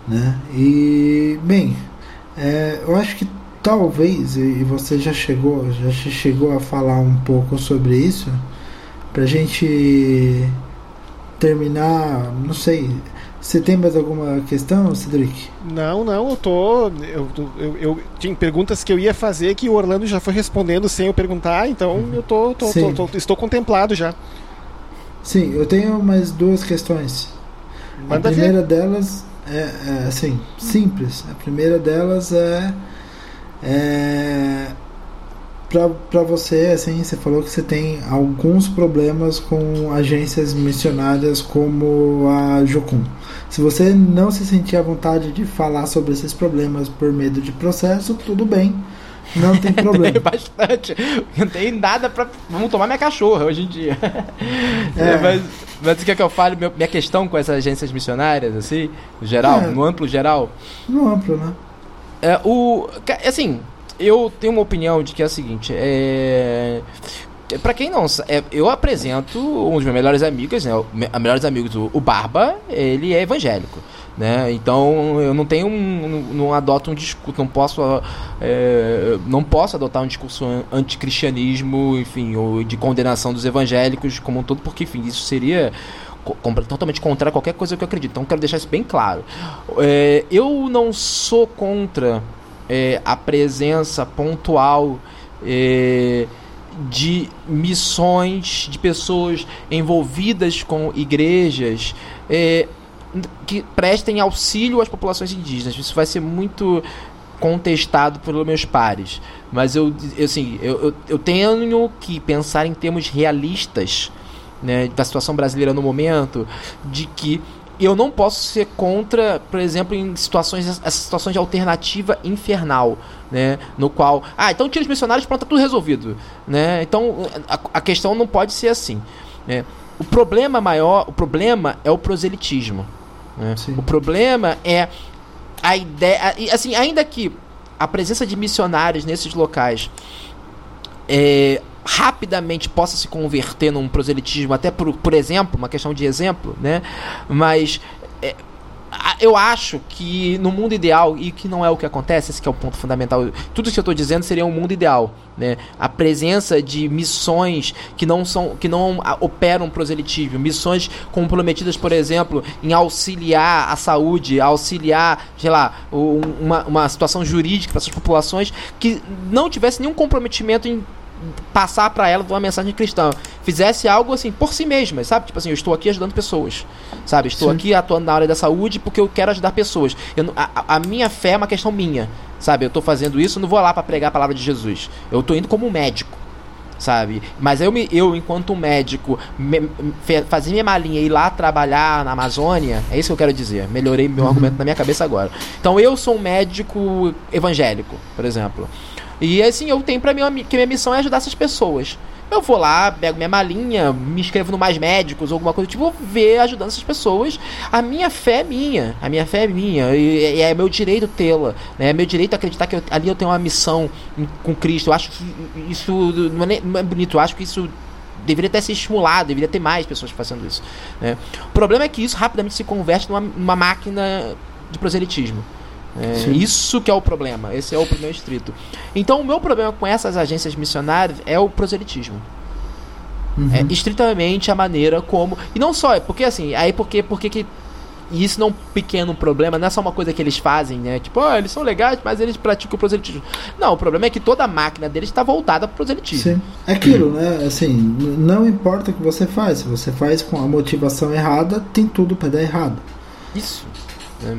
Speaker 2: Né? E, bem, é, eu acho que talvez, e você já chegou, já chegou a falar um pouco sobre isso, para a gente terminar, não sei, você tem mais alguma questão, Cedric?
Speaker 1: Não, não, eu tô. Eu, eu, eu, tinha perguntas que eu ia fazer que o Orlando já foi respondendo sem eu perguntar, então uhum. eu tô, tô, tô, tô, estou contemplado já.
Speaker 2: Sim, eu tenho mais duas questões. Manda a primeira ver. delas é, é, assim, simples. A primeira delas é. é para você, assim, você falou que você tem alguns problemas com agências missionárias como a Jocum. Se você não se sentir à vontade de falar sobre esses problemas por medo de processo, tudo bem. Não tem problema. tem
Speaker 3: bastante. Não tem nada para Vamos tomar minha cachorra hoje em dia. É. mas, mas o que é que eu falo? Minha questão com essas agências missionárias, assim, no geral, é. no amplo geral?
Speaker 2: No amplo, né?
Speaker 3: É, o, assim, eu tenho uma opinião de que é a seguinte, é para quem não é, eu apresento um dos meus melhores amigos, né, o melhores amigos, o, Barba, ele é evangélico. Né? Então eu não tenho um, não, não adoto um discurso, não posso, é, não posso adotar um discurso anticristianismo, enfim, ou de condenação dos evangélicos como um todo, porque enfim isso seria totalmente contra qualquer coisa que eu acredito. Então quero deixar isso bem claro. É, eu não sou contra é, a presença pontual é, de missões de pessoas envolvidas com igrejas é, que prestem auxílio às populações indígenas. Isso vai ser muito contestado pelos meus pares. Mas eu, assim, eu, eu, eu tenho que pensar em termos realistas né, da situação brasileira no momento, de que eu não posso ser contra, por exemplo, em situações essas situações de alternativa infernal, né, no qual, ah, então tira os missionários, pronto, tá tudo resolvido, né? Então a, a questão não pode ser assim, né? O problema maior, o problema é o proselitismo. Né? O problema é a ideia, assim, ainda que a presença de missionários nesses locais é, rapidamente possa se converter num proselitismo, até por, por exemplo, uma questão de exemplo, né? Mas é, eu acho que no mundo ideal, e que não é o que acontece, esse que é o ponto fundamental, tudo que eu estou dizendo seria um mundo ideal. Né? A presença de missões que não são que não operam proselitismo, missões comprometidas, por exemplo, em auxiliar a saúde, auxiliar, sei lá, uma, uma situação jurídica para essas populações que não tivesse nenhum comprometimento em passar para ela uma mensagem cristã. Fizesse algo assim por si mesma, sabe? Tipo assim, eu estou aqui ajudando pessoas, sabe? Estou Sim. aqui atuando na área da saúde porque eu quero ajudar pessoas. Eu, a, a, minha fé é uma questão minha, sabe? Eu estou fazendo isso, não vou lá para pregar a palavra de Jesus. Eu estou indo como médico, sabe? Mas eu, me, eu enquanto médico, me, fazer minha malinha e ir lá trabalhar na Amazônia, é isso que eu quero dizer. Melhorei meu uhum. argumento na minha cabeça agora. Então eu sou um médico evangélico, por exemplo. E assim, eu tenho pra mim que minha missão é ajudar essas pessoas. Eu vou lá, pego minha malinha, me inscrevo no Mais Médicos, alguma coisa tipo, vou ver ajudando essas pessoas. A minha fé é minha, a minha fé é minha, e, e é meu direito tê-la, né? É meu direito acreditar que eu, ali eu tenho uma missão com Cristo. Eu acho que isso não é, não é bonito, eu acho que isso deveria até ser estimulado, deveria ter mais pessoas fazendo isso. Né? O problema é que isso rapidamente se converte numa, numa máquina de proselitismo. É, isso que é o problema, esse é o problema estrito. Então, o meu problema com essas agências missionárias é o proselitismo. Uhum. É estritamente a maneira como. E não só, é porque assim, aí porque, porque que. E isso não é um pequeno problema, não é só uma coisa que eles fazem, né? Tipo, oh, eles são legais, mas eles praticam o proselitismo. Não, o problema é que toda a máquina deles está voltada para o proselitismo. Sim.
Speaker 2: É aquilo, né? Assim, não importa o que você faz, se você faz com a motivação errada, tem tudo para dar errado.
Speaker 3: Isso. É.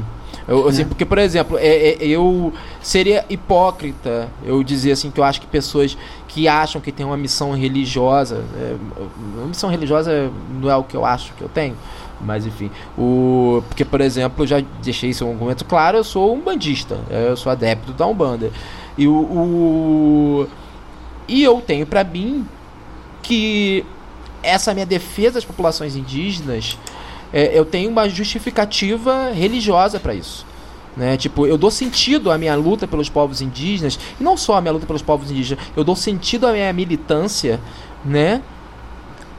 Speaker 3: Eu, assim, é. Porque, por exemplo, é, é, eu seria hipócrita eu dizer assim que eu acho que pessoas que acham que tem uma missão religiosa, é, uma missão religiosa não é o que eu acho que eu tenho, Mas enfim, o porque por exemplo, eu já deixei isso um momento claro, eu sou um bandista, eu sou adepto da Umbanda. E o, o e eu tenho para mim que essa minha defesa das populações indígenas, é, eu tenho uma justificativa religiosa para isso. Né? Tipo, eu dou sentido à minha luta pelos povos indígenas, e não só a minha luta pelos povos indígenas, eu dou sentido à minha militância, né?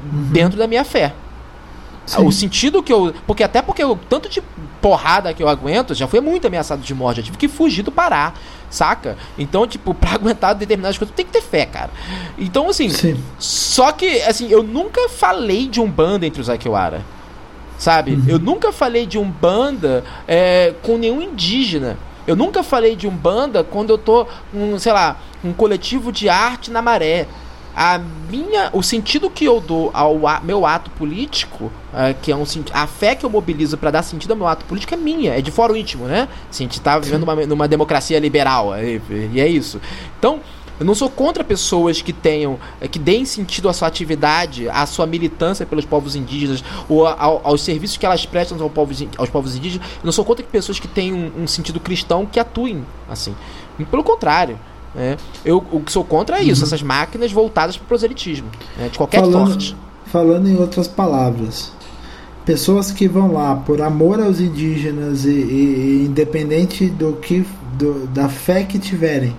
Speaker 3: Uhum. Dentro da minha fé. Sim. O sentido que eu. Porque até porque o tanto de porrada que eu aguento, já fui muito ameaçado de morte, já tive que fugir do Pará, saca? Então, tipo, pra aguentar determinadas coisas, tem que ter fé, cara. Então, assim. Sim. Só que, assim, eu nunca falei de um bando entre os Akiwara sabe? Uhum. Eu nunca falei de Umbanda é, com nenhum indígena. Eu nunca falei de Umbanda quando eu tô, um, sei lá, um coletivo de arte na maré. A minha, o sentido que eu dou ao a, meu ato político, é, que é um a fé que eu mobilizo para dar sentido ao meu ato político é minha, é de fora o íntimo, né? Assim, a gente tá vivendo uma, numa democracia liberal, é, e é isso. Então, eu não sou contra pessoas que tenham, eh, que deem sentido à sua atividade, à sua militância pelos povos indígenas, ou ao, aos serviços que elas prestam aos povos, aos povos indígenas. Eu não sou contra que pessoas que tenham um, um sentido cristão que atuem assim. Pelo contrário. Né? Eu, o que sou contra é isso, uhum. essas máquinas voltadas para o proselitismo, né? de qualquer
Speaker 2: falando, Falando em outras palavras, pessoas que vão lá por amor aos indígenas e, e, e independente do que do, da fé que tiverem,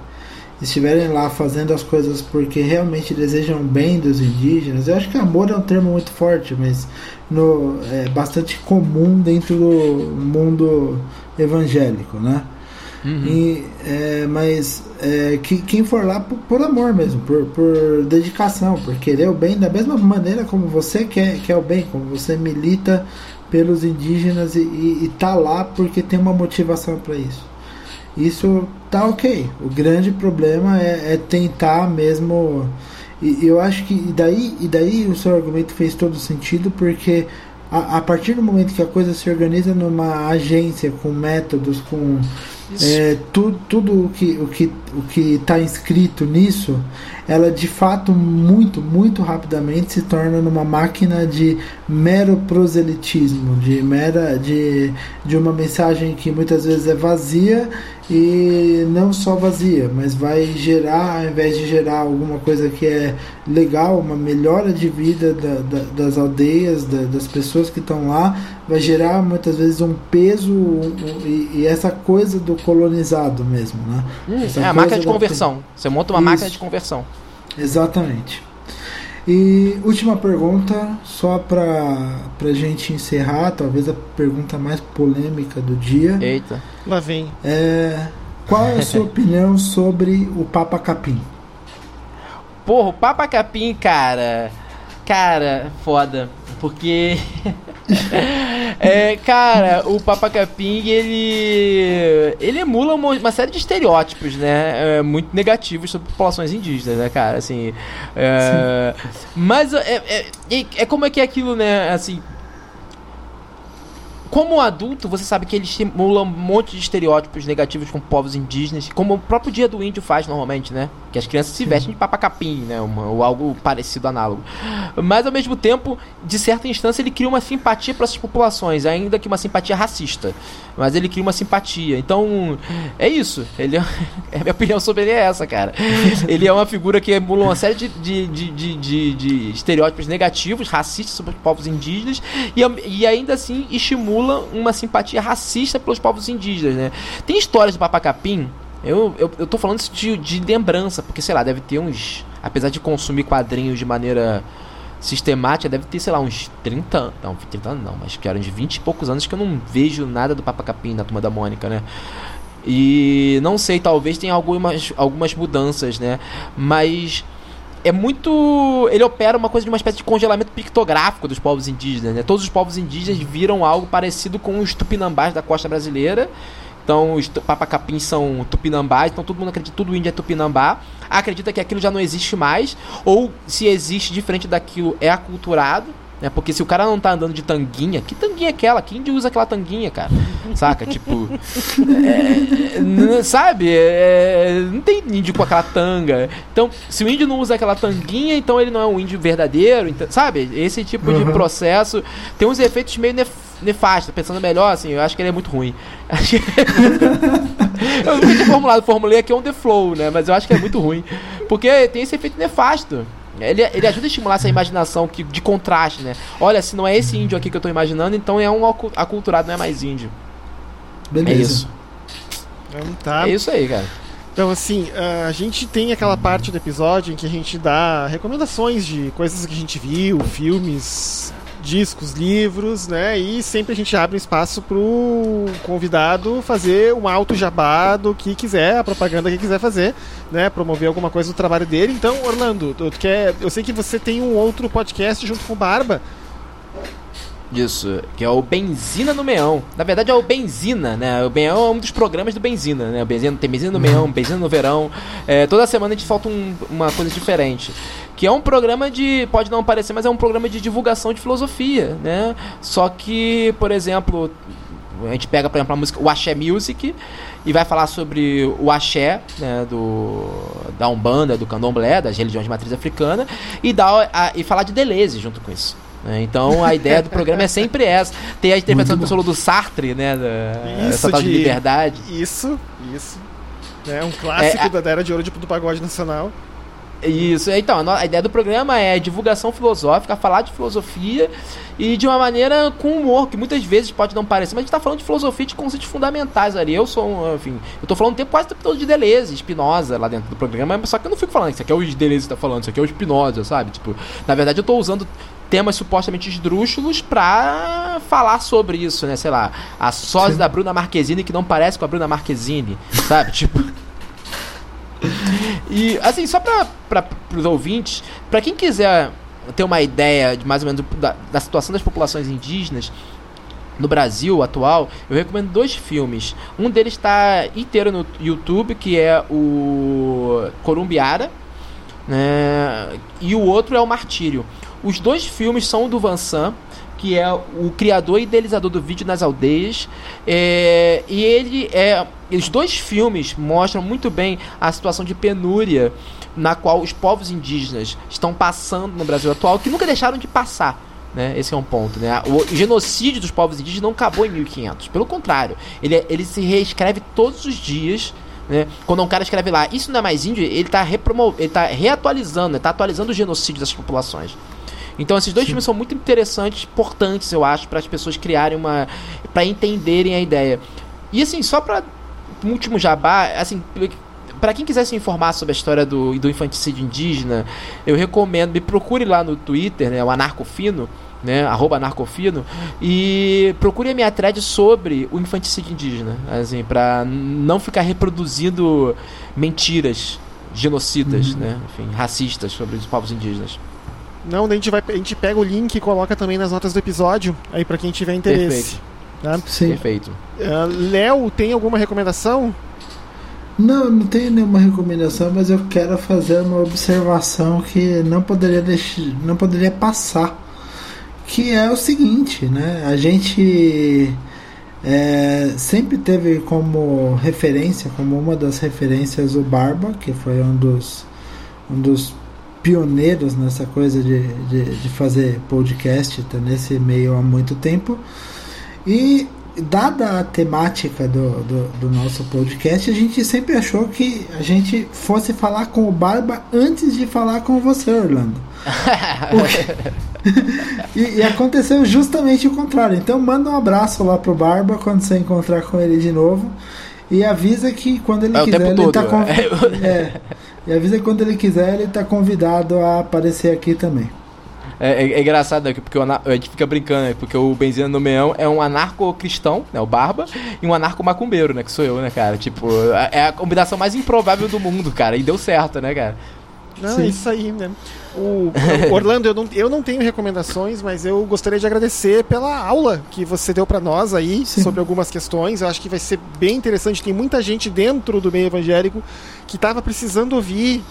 Speaker 2: estiverem lá fazendo as coisas porque realmente desejam bem dos indígenas, eu acho que amor é um termo muito forte, mas no, é bastante comum dentro do mundo evangélico, né? Uhum. E, é, mas é, que, quem for lá por, por amor mesmo, por, por, dedicação, por querer o bem, da mesma maneira como você quer, quer o bem, como você milita pelos indígenas e, e, e tá lá porque tem uma motivação para isso isso tá ok. O grande problema é, é tentar mesmo. E eu acho que e daí, e daí o seu argumento fez todo sentido, porque a, a partir do momento que a coisa se organiza numa agência com métodos, com é, tu, tudo o que o que o que está inscrito nisso, ela de fato muito muito rapidamente se torna numa máquina de mero proselitismo, de mera de, de uma mensagem que muitas vezes é vazia e não só vazia, mas vai gerar, ao invés de gerar alguma coisa que é legal, uma melhora de vida da, da, das aldeias, da, das pessoas que estão lá, vai gerar muitas vezes um peso um, e, e, essa coisa do colonizado mesmo, né?
Speaker 3: Hum, é a máquina de conversão. Você monta uma Isso. máquina de conversão.
Speaker 2: Exatamente. E última pergunta, só para a gente encerrar, talvez a pergunta mais polêmica do dia.
Speaker 3: Eita,
Speaker 1: lá vem.
Speaker 2: É, qual é a sua opinião sobre o Papa Capim?
Speaker 3: Porra, o Papa Capim, cara. Cara, foda. Porque é, cara, o Papa Capim, ele. ele emula uma, série de estereótipos, né? É, muito negativos sobre populações indígenas, né, cara? Assim. É, mas é, é, é, é como é que é aquilo, né? Assim, como adulto, você sabe que ele estimula um monte de estereótipos negativos com povos indígenas, como o próprio Dia do Índio faz normalmente, né? Que as crianças se vestem de papacapim, né? Uma, ou algo parecido análogo. Mas ao mesmo tempo, de certa instância, ele cria uma simpatia para essas populações, ainda que uma simpatia racista. Mas ele cria uma simpatia. Então, é isso. Ele é... a minha opinião sobre ele é essa, cara. Ele é uma figura que emula uma série de, de, de, de, de, de estereótipos negativos, racistas sobre os povos indígenas, e, e ainda assim estimula uma simpatia racista pelos povos indígenas, né? Tem histórias do Papacapim, eu, eu, eu tô falando isso de, de lembrança, porque, sei lá, deve ter uns... Apesar de consumir quadrinhos de maneira sistemática, deve ter, sei lá, uns 30 anos. Não, 30 anos não, mas que eram de 20 e poucos anos que eu não vejo nada do Papacapim na Turma da Mônica, né? E não sei, talvez tenha algumas, algumas mudanças, né? Mas é muito. Ele opera uma coisa de uma espécie de congelamento pictográfico dos povos indígenas. Né? Todos os povos indígenas viram algo parecido com os tupinambás da costa brasileira. Então, os papacapins são tupinambás, então todo mundo acredita que tudo índio é tupinambá. Acredita que aquilo já não existe mais, ou se existe diferente daquilo, é aculturado. Né? Porque se o cara não tá andando de tanguinha, que tanguinha é aquela? Que índio usa aquela tanguinha, cara? Saca? tipo. É, sabe? É, não tem índio com aquela tanga. Então, se o índio não usa aquela tanguinha, então ele não é um índio verdadeiro. Então, sabe? Esse tipo uhum. de processo tem uns efeitos meio nef nefastos. Pensando melhor, assim, eu acho que ele é muito ruim. eu nunca tinha formulado, formulei aqui on the flow, né? Mas eu acho que é muito ruim. Porque tem esse efeito nefasto. Ele, ele ajuda a estimular essa imaginação que, de contraste, né? Olha, se não é esse índio aqui que eu tô imaginando, então é um aculturado, não é mais índio.
Speaker 2: Beleza. É isso.
Speaker 1: Então, tá.
Speaker 3: É isso aí, cara.
Speaker 1: Então, assim, a gente tem aquela parte do episódio em que a gente dá recomendações de coisas que a gente viu, filmes, discos, livros, né? E sempre a gente abre um espaço pro convidado fazer um alto jabá do que quiser, a propaganda que quiser fazer, né? Promover alguma coisa do trabalho dele. Então, Orlando, tu quer, eu sei que você tem um outro podcast junto com o Barba.
Speaker 3: Isso, que é o Benzina no Meão. Na verdade é o Benzina, né? O Meão é um dos programas do Benzina, né? O Benzina, tem Benzina no Meão, Benzina no Verão. É, toda semana a gente solta um, uma coisa diferente que é um programa de. Pode não parecer, mas é um programa de divulgação de filosofia, né? Só que, por exemplo, a gente pega, por exemplo, a música o Axé Music e vai falar sobre o axé né, do, da Umbanda, do Candomblé, das religiões de matriz africana, e, dá, a, e falar de Deleuze junto com isso. Né? Então a ideia do programa é sempre essa. Tem a interpretação do solo do Sartre, né? Da,
Speaker 1: isso
Speaker 3: de, de liberdade.
Speaker 1: Isso, isso. É um clássico é, a, da era de ouro do pagode nacional.
Speaker 3: Isso, então, a ideia do programa é divulgação filosófica, falar de filosofia e de uma maneira com humor, que muitas vezes pode não parecer, mas a gente tá falando de filosofia de conceitos fundamentais ali. Eu sou, enfim, eu tô falando o tempo quase o tempo todo de Deleuze, Spinoza lá dentro do programa, só que eu não fico falando, isso aqui é o Deleuze que tá falando, isso aqui é o Spinoza, sabe? Tipo, na verdade eu tô usando temas supostamente esdrúxulos pra falar sobre isso, né? Sei lá, a sósia da Bruna Marquezine que não parece com a Bruna Marquezine, sabe? tipo e, assim, só para os ouvintes, para quem quiser ter uma ideia de mais ou menos da, da situação das populações indígenas no Brasil atual, eu recomendo dois filmes. Um deles está inteiro no YouTube, que é o Corumbiara, né? e o outro é o Martírio. Os dois filmes são do Vansan, que é o criador e idealizador do vídeo nas aldeias. É, e ele é. Os dois filmes mostram muito bem a situação de penúria na qual os povos indígenas estão passando no Brasil atual, que nunca deixaram de passar. Né? Esse é um ponto. Né? O genocídio dos povos indígenas não acabou em 1500. Pelo contrário, ele, ele se reescreve todos os dias. Né? Quando um cara escreve lá, isso não é mais índio, ele está ele tá reatualizando, está atualizando o genocídio dessas populações. Então esses dois Sim. filmes são muito interessantes, importantes, eu acho, para as pessoas criarem uma. para entenderem a ideia. E assim, só para um último jabá, assim, para quem quiser se informar sobre a história do, do infanticídio indígena, eu recomendo, me procure lá no Twitter, né, o Anarcofino, né, arroba anarcofino, e procure a minha thread sobre o infanticídio indígena, assim, para não ficar reproduzindo mentiras genocidas, uhum. né, enfim, racistas sobre os povos indígenas.
Speaker 1: Não, a gente, vai, a gente pega o link e coloca também nas notas do episódio, aí para quem tiver interesse.
Speaker 3: Perfeito. Tá? Sim. Perfeito.
Speaker 1: Uh, Léo, tem alguma recomendação?
Speaker 2: Não, não tenho nenhuma recomendação, mas eu quero fazer uma observação que não poderia deixar, não poderia passar, que é o seguinte, né? A gente é, sempre teve como referência, como uma das referências o Barba, que foi um dos um dos pioneiros nessa coisa de, de, de fazer podcast, tá nesse meio há muito tempo. E dada a temática do, do, do, nosso podcast, a gente sempre achou que a gente fosse falar com o Barba antes de falar com você, Orlando. e, e, aconteceu justamente o contrário. Então manda um abraço lá pro Barba quando você encontrar com ele de novo. E avisa que quando ele é, quiser, ele todo. tá com... é, e avisa que quando ele quiser, ele está convidado a aparecer aqui também.
Speaker 3: É, é, é engraçado, né? Porque o, a gente fica brincando, né? Porque o Benzina no Meão é um anarco-cristão, né? O Barba, e um anarco-macumbeiro, né? Que sou eu, né, cara? Tipo, é a combinação mais improvável do mundo, cara. E deu certo, né, cara?
Speaker 1: Não,
Speaker 2: Sim.
Speaker 1: é isso aí, né? O, Orlando, eu não, eu não tenho recomendações, mas eu gostaria de agradecer pela aula que você deu pra nós aí
Speaker 2: Sim.
Speaker 1: sobre algumas questões. Eu acho que vai ser bem interessante. Tem muita gente dentro do meio evangélico que estava precisando ouvir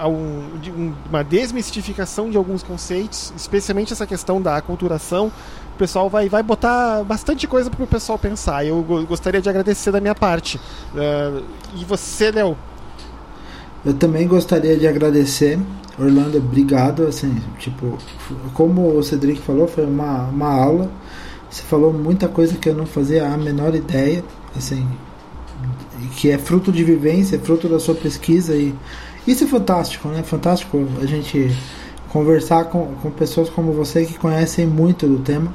Speaker 1: ah, um- um- uma desmistificação de alguns conceitos, especialmente essa questão da aculturação. O pessoal vai, vai botar bastante coisa para o pessoal pensar. Eu go- gostaria de agradecer da minha parte. Ah, e você, Léo?
Speaker 2: Eu também gostaria de agradecer, Orlando, obrigado, assim, tipo, como o Cedric falou, foi uma, uma aula, você falou muita coisa que eu não fazia a menor ideia, assim, que é fruto de vivência, é fruto da sua pesquisa e isso é fantástico, né? Fantástico a gente conversar com, com pessoas como você que conhecem muito do tema.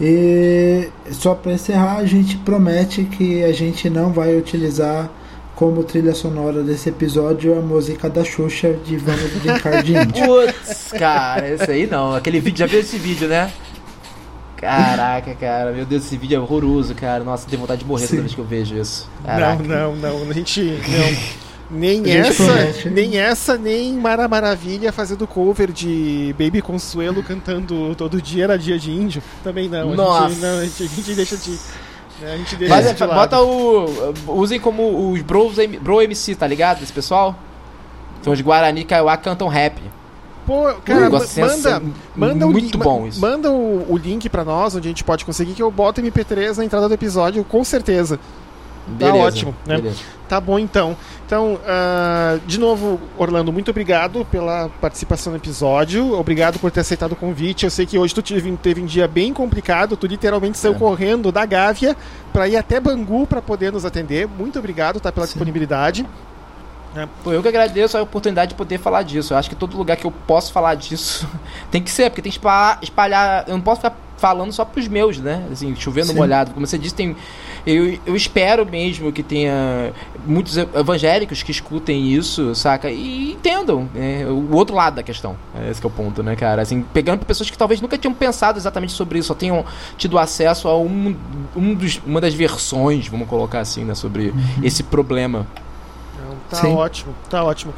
Speaker 2: E só para encerrar, a gente promete que a gente não vai utilizar como trilha sonora desse episódio a música da Xuxa de Vamos Brincar de Índio.
Speaker 3: Putz, cara, esse aí não. Aquele vídeo, já viu esse vídeo, né? Caraca, cara, meu Deus, esse vídeo é horroroso, cara. Nossa, tenho vontade de morrer
Speaker 2: Sim.
Speaker 3: toda vez que eu vejo isso. Caraca.
Speaker 1: Não, não, não. A gente. Não. Nem
Speaker 2: gente
Speaker 1: essa,
Speaker 2: promete.
Speaker 1: nem essa, nem Mara Maravilha fazendo cover de Baby Consuelo cantando todo dia era dia de índio. Também não. A gente,
Speaker 3: Nossa.
Speaker 1: não, a gente, a gente deixa de. Né, A gente deixa
Speaker 3: Mas é, bota o. Usem como os Bros, Bro MC, tá ligado? Esse pessoal? Então os Guarani Kaiowá cantam rap.
Speaker 1: Pô, cara, manda,
Speaker 3: sensa-
Speaker 1: manda o
Speaker 3: muito
Speaker 1: li-
Speaker 3: bom isso.
Speaker 1: Manda o, o link pra nós, onde a gente pode conseguir, que eu boto MP3 na entrada do episódio, com certeza.
Speaker 3: Beleza,
Speaker 1: ótimo, né?
Speaker 3: beleza.
Speaker 1: Tá bom então. Então, ah, de novo, Orlando, muito obrigado pela participação no episódio. Obrigado por ter aceitado o convite. Eu sei que hoje tu teve, teve um dia bem complicado. Tu literalmente saiu
Speaker 3: É.
Speaker 1: correndo da Gávea para ir até Bangu para poder nos atender. Muito obrigado tá, pela
Speaker 2: Sim.
Speaker 1: disponibilidade.
Speaker 3: Pô, eu que agradeço a oportunidade de poder falar disso. Eu acho que todo lugar que eu posso falar disso tem que ser, porque tem que espalhar. espalhar eu não posso ficar falando só pros meus, né? Assim, chovendo
Speaker 2: Sim.
Speaker 3: molhado. Como você disse, tem. Eu, eu espero mesmo que tenha muitos evangélicos que escutem isso, saca? E entendam né, o outro lado da questão. É esse que é o ponto, né, cara? Assim, pegando pra pessoas que talvez nunca tinham pensado exatamente sobre isso, só tenham tido acesso a um, um dos, uma das versões, vamos colocar assim, né, sobre esse problema.
Speaker 1: Não, tá
Speaker 2: Sim.
Speaker 1: ótimo, tá ótimo.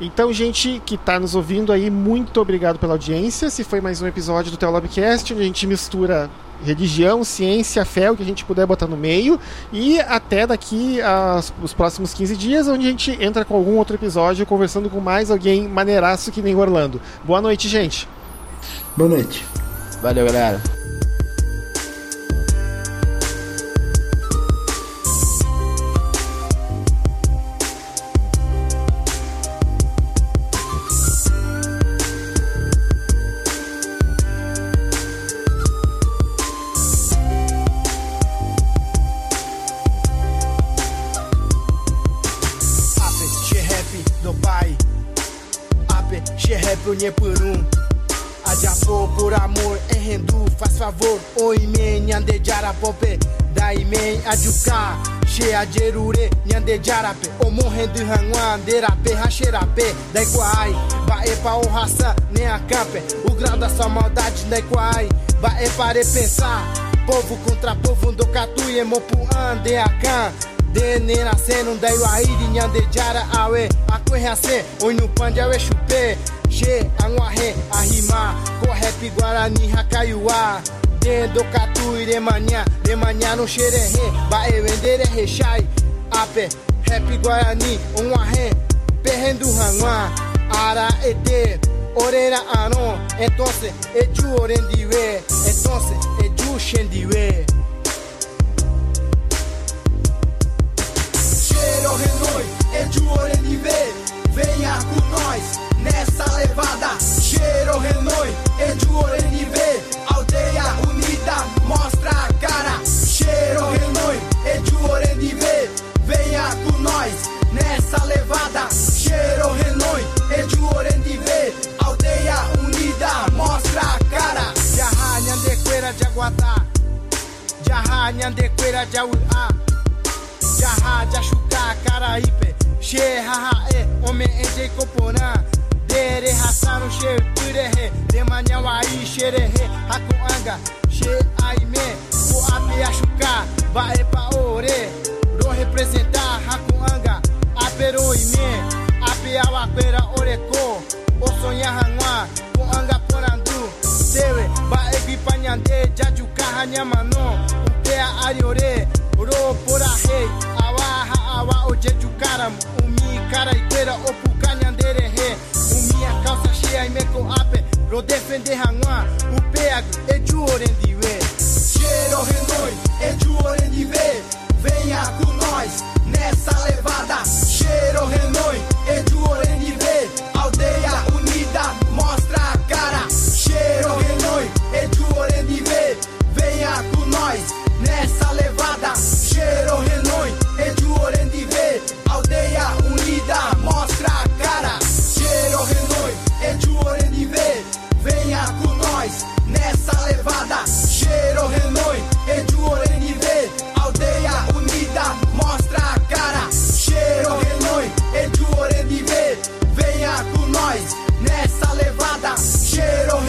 Speaker 1: Então, gente que tá nos ouvindo aí, muito obrigado pela audiência. Se foi mais um episódio do Teolabcast, onde a gente mistura religião, ciência, fé, o que a gente puder botar no meio. E até daqui aos os próximos 15 dias, onde a gente entra com algum outro episódio, conversando com mais alguém maneiraço que nem o Orlando. Boa noite, gente.
Speaker 2: Boa noite.
Speaker 3: Valeu, galera.
Speaker 4: Unye por um. Ajapo por amor em hindu, faz favor. Oi men nyande jara pope. Dai men ajuka. She ajerure nyande jarape. Omo hindu hangwan derape hasherape. Dai kwai, bae pa o raça nem a campe. O grau da sua maldade dai kwai. Bae para pensar. Povo contra povo do catu e mopu ande a can. Dene nascendo da Iwairi Nyande Jara Awe Akwe Hase Onyu Pande Awe Chupe She Anwahe Ahima. Ko Rap Guarani Hakaiwa. Dendo Katu Iremanya Remanya no Xerehe Bae Wendere Rechai Ape Rap Guarani Onwahe Perrendo Hanwa Ara Ete Orera Anon Entonces Eju Orendiwe Entonces Eju Shendiwe Cheiro Renoi, Edu Orenive, venha com nós nessa levada. Cheiro Renoi, Edu Orenive, aldeia unida, mostra a cara. Cheiro Renoi, Edu Orenive, venha com nós nessa levada. Cheiro Renoi, Edu Orenive, aldeia unida, mostra a cara. Jaha Nhandequeira de Aguatá, Jaha Nhandequeira de Auá. Jaha, Jashuka, Caraípe, She, Haha, E, Homem, Ende, Coporã, Dere hasaru she de Demanyan wa i sherehe Hakuanga she aime Ko ape ashuka Vae pa ore. Ro representar Hakuanga Apero ime Ape awakwera oreko Osonya hangwa Kuanga porandu Dewe Vae pipanyande Jajuka hanyamano Upea ariore Ro porahe Awaha awa ojejukaram Umi karaitera Opukanyanderehe say I make it happen. Rodefen de hangwa, upeago, eju orendiwe. Cheiro renoi, eju orendiwe. Venha com nós nessa levada. Cheiro renoi, eju orendiwe. Aldeia unida, mostra a cara. Cheiro renoi, eju orendiwe. Venha com nós nessa levada. Cheiro renoi. Cevada, cheiro renoi, eduore nive, aldeia unida, mostra a cara. Cheiro renoi, eduore nive, venha com nós nessa levada. Cheiro renoi.